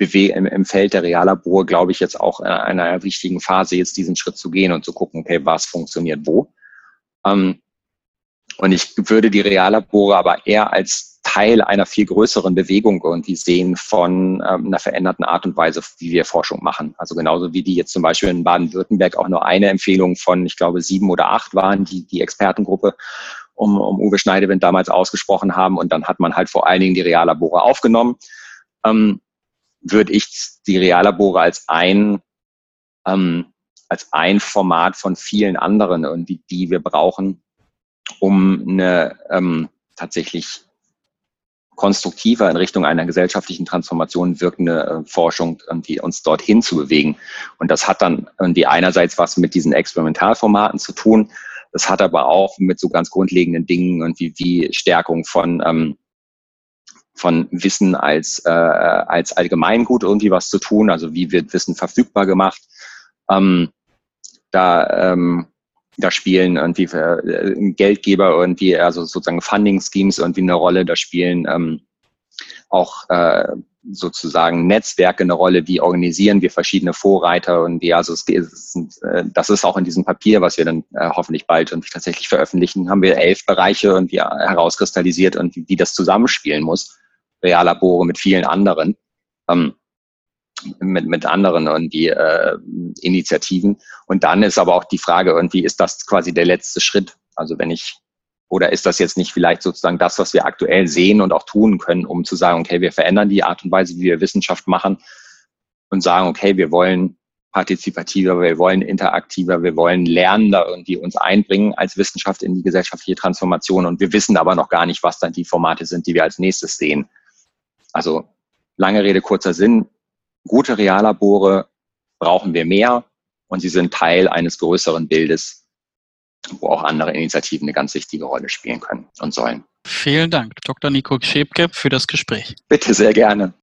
äh, im, im, Feld der Reallabore, glaube ich, jetzt auch in einer wichtigen Phase, jetzt diesen Schritt zu gehen und zu gucken, okay, was funktioniert wo. Ähm, und ich würde die Reallabore aber eher als Teil einer viel größeren Bewegung irgendwie sehen von ähm, einer veränderten Art und Weise, wie wir Forschung machen. Also genauso wie die jetzt zum Beispiel in Baden-Württemberg auch nur eine Empfehlung von, ich glaube, sieben oder acht waren, die, die Expertengruppe um, um Uwe Schneidewind damals ausgesprochen haben. Und dann hat man halt vor allen Dingen die Reallabore aufgenommen. Ähm, würde ich die Reallabore als ein, ähm, als ein Format von vielen anderen irgendwie, die wir brauchen, um eine ähm, tatsächlich konstruktiver in Richtung einer gesellschaftlichen Transformation wirkende äh, Forschung irgendwie uns dorthin zu bewegen. Und das hat dann irgendwie einerseits was mit diesen Experimentalformaten zu tun. Das hat aber auch mit so ganz grundlegenden Dingen irgendwie wie Stärkung von ähm, von Wissen als, äh, als Allgemeingut irgendwie was zu tun. Also wie wird Wissen verfügbar gemacht? Ähm, da ähm, da spielen irgendwie äh, Geldgeber irgendwie, also sozusagen Funding-Schemes irgendwie eine Rolle, da spielen ähm, auch äh, sozusagen Netzwerke eine Rolle, wie organisieren wir verschiedene Vorreiter und wie, also es, es sind, äh, das ist auch in diesem Papier, was wir dann äh, hoffentlich bald und tatsächlich veröffentlichen, haben wir elf Bereiche irgendwie herauskristallisiert und wie das zusammenspielen muss. Reallabore mit vielen anderen. Ähm, mit, mit anderen irgendwie äh, Initiativen. Und dann ist aber auch die Frage irgendwie, ist das quasi der letzte Schritt? Also wenn ich, oder ist das jetzt nicht vielleicht sozusagen das, was wir aktuell sehen und auch tun können, um zu sagen, okay, wir verändern die Art und Weise, wie wir Wissenschaft machen und sagen, okay, wir wollen partizipativer, wir wollen interaktiver, wir wollen lernender irgendwie uns einbringen als Wissenschaft in die gesellschaftliche Transformation. Und wir wissen aber noch gar nicht, was dann die Formate sind, die wir als nächstes sehen. Also lange Rede, kurzer Sinn gute Reallabore brauchen wir mehr und sie sind Teil eines größeren Bildes, wo auch andere Initiativen eine ganz wichtige Rolle spielen können und sollen. Vielen Dank, Dr. Nico Schäbke, für das Gespräch. Bitte sehr gerne.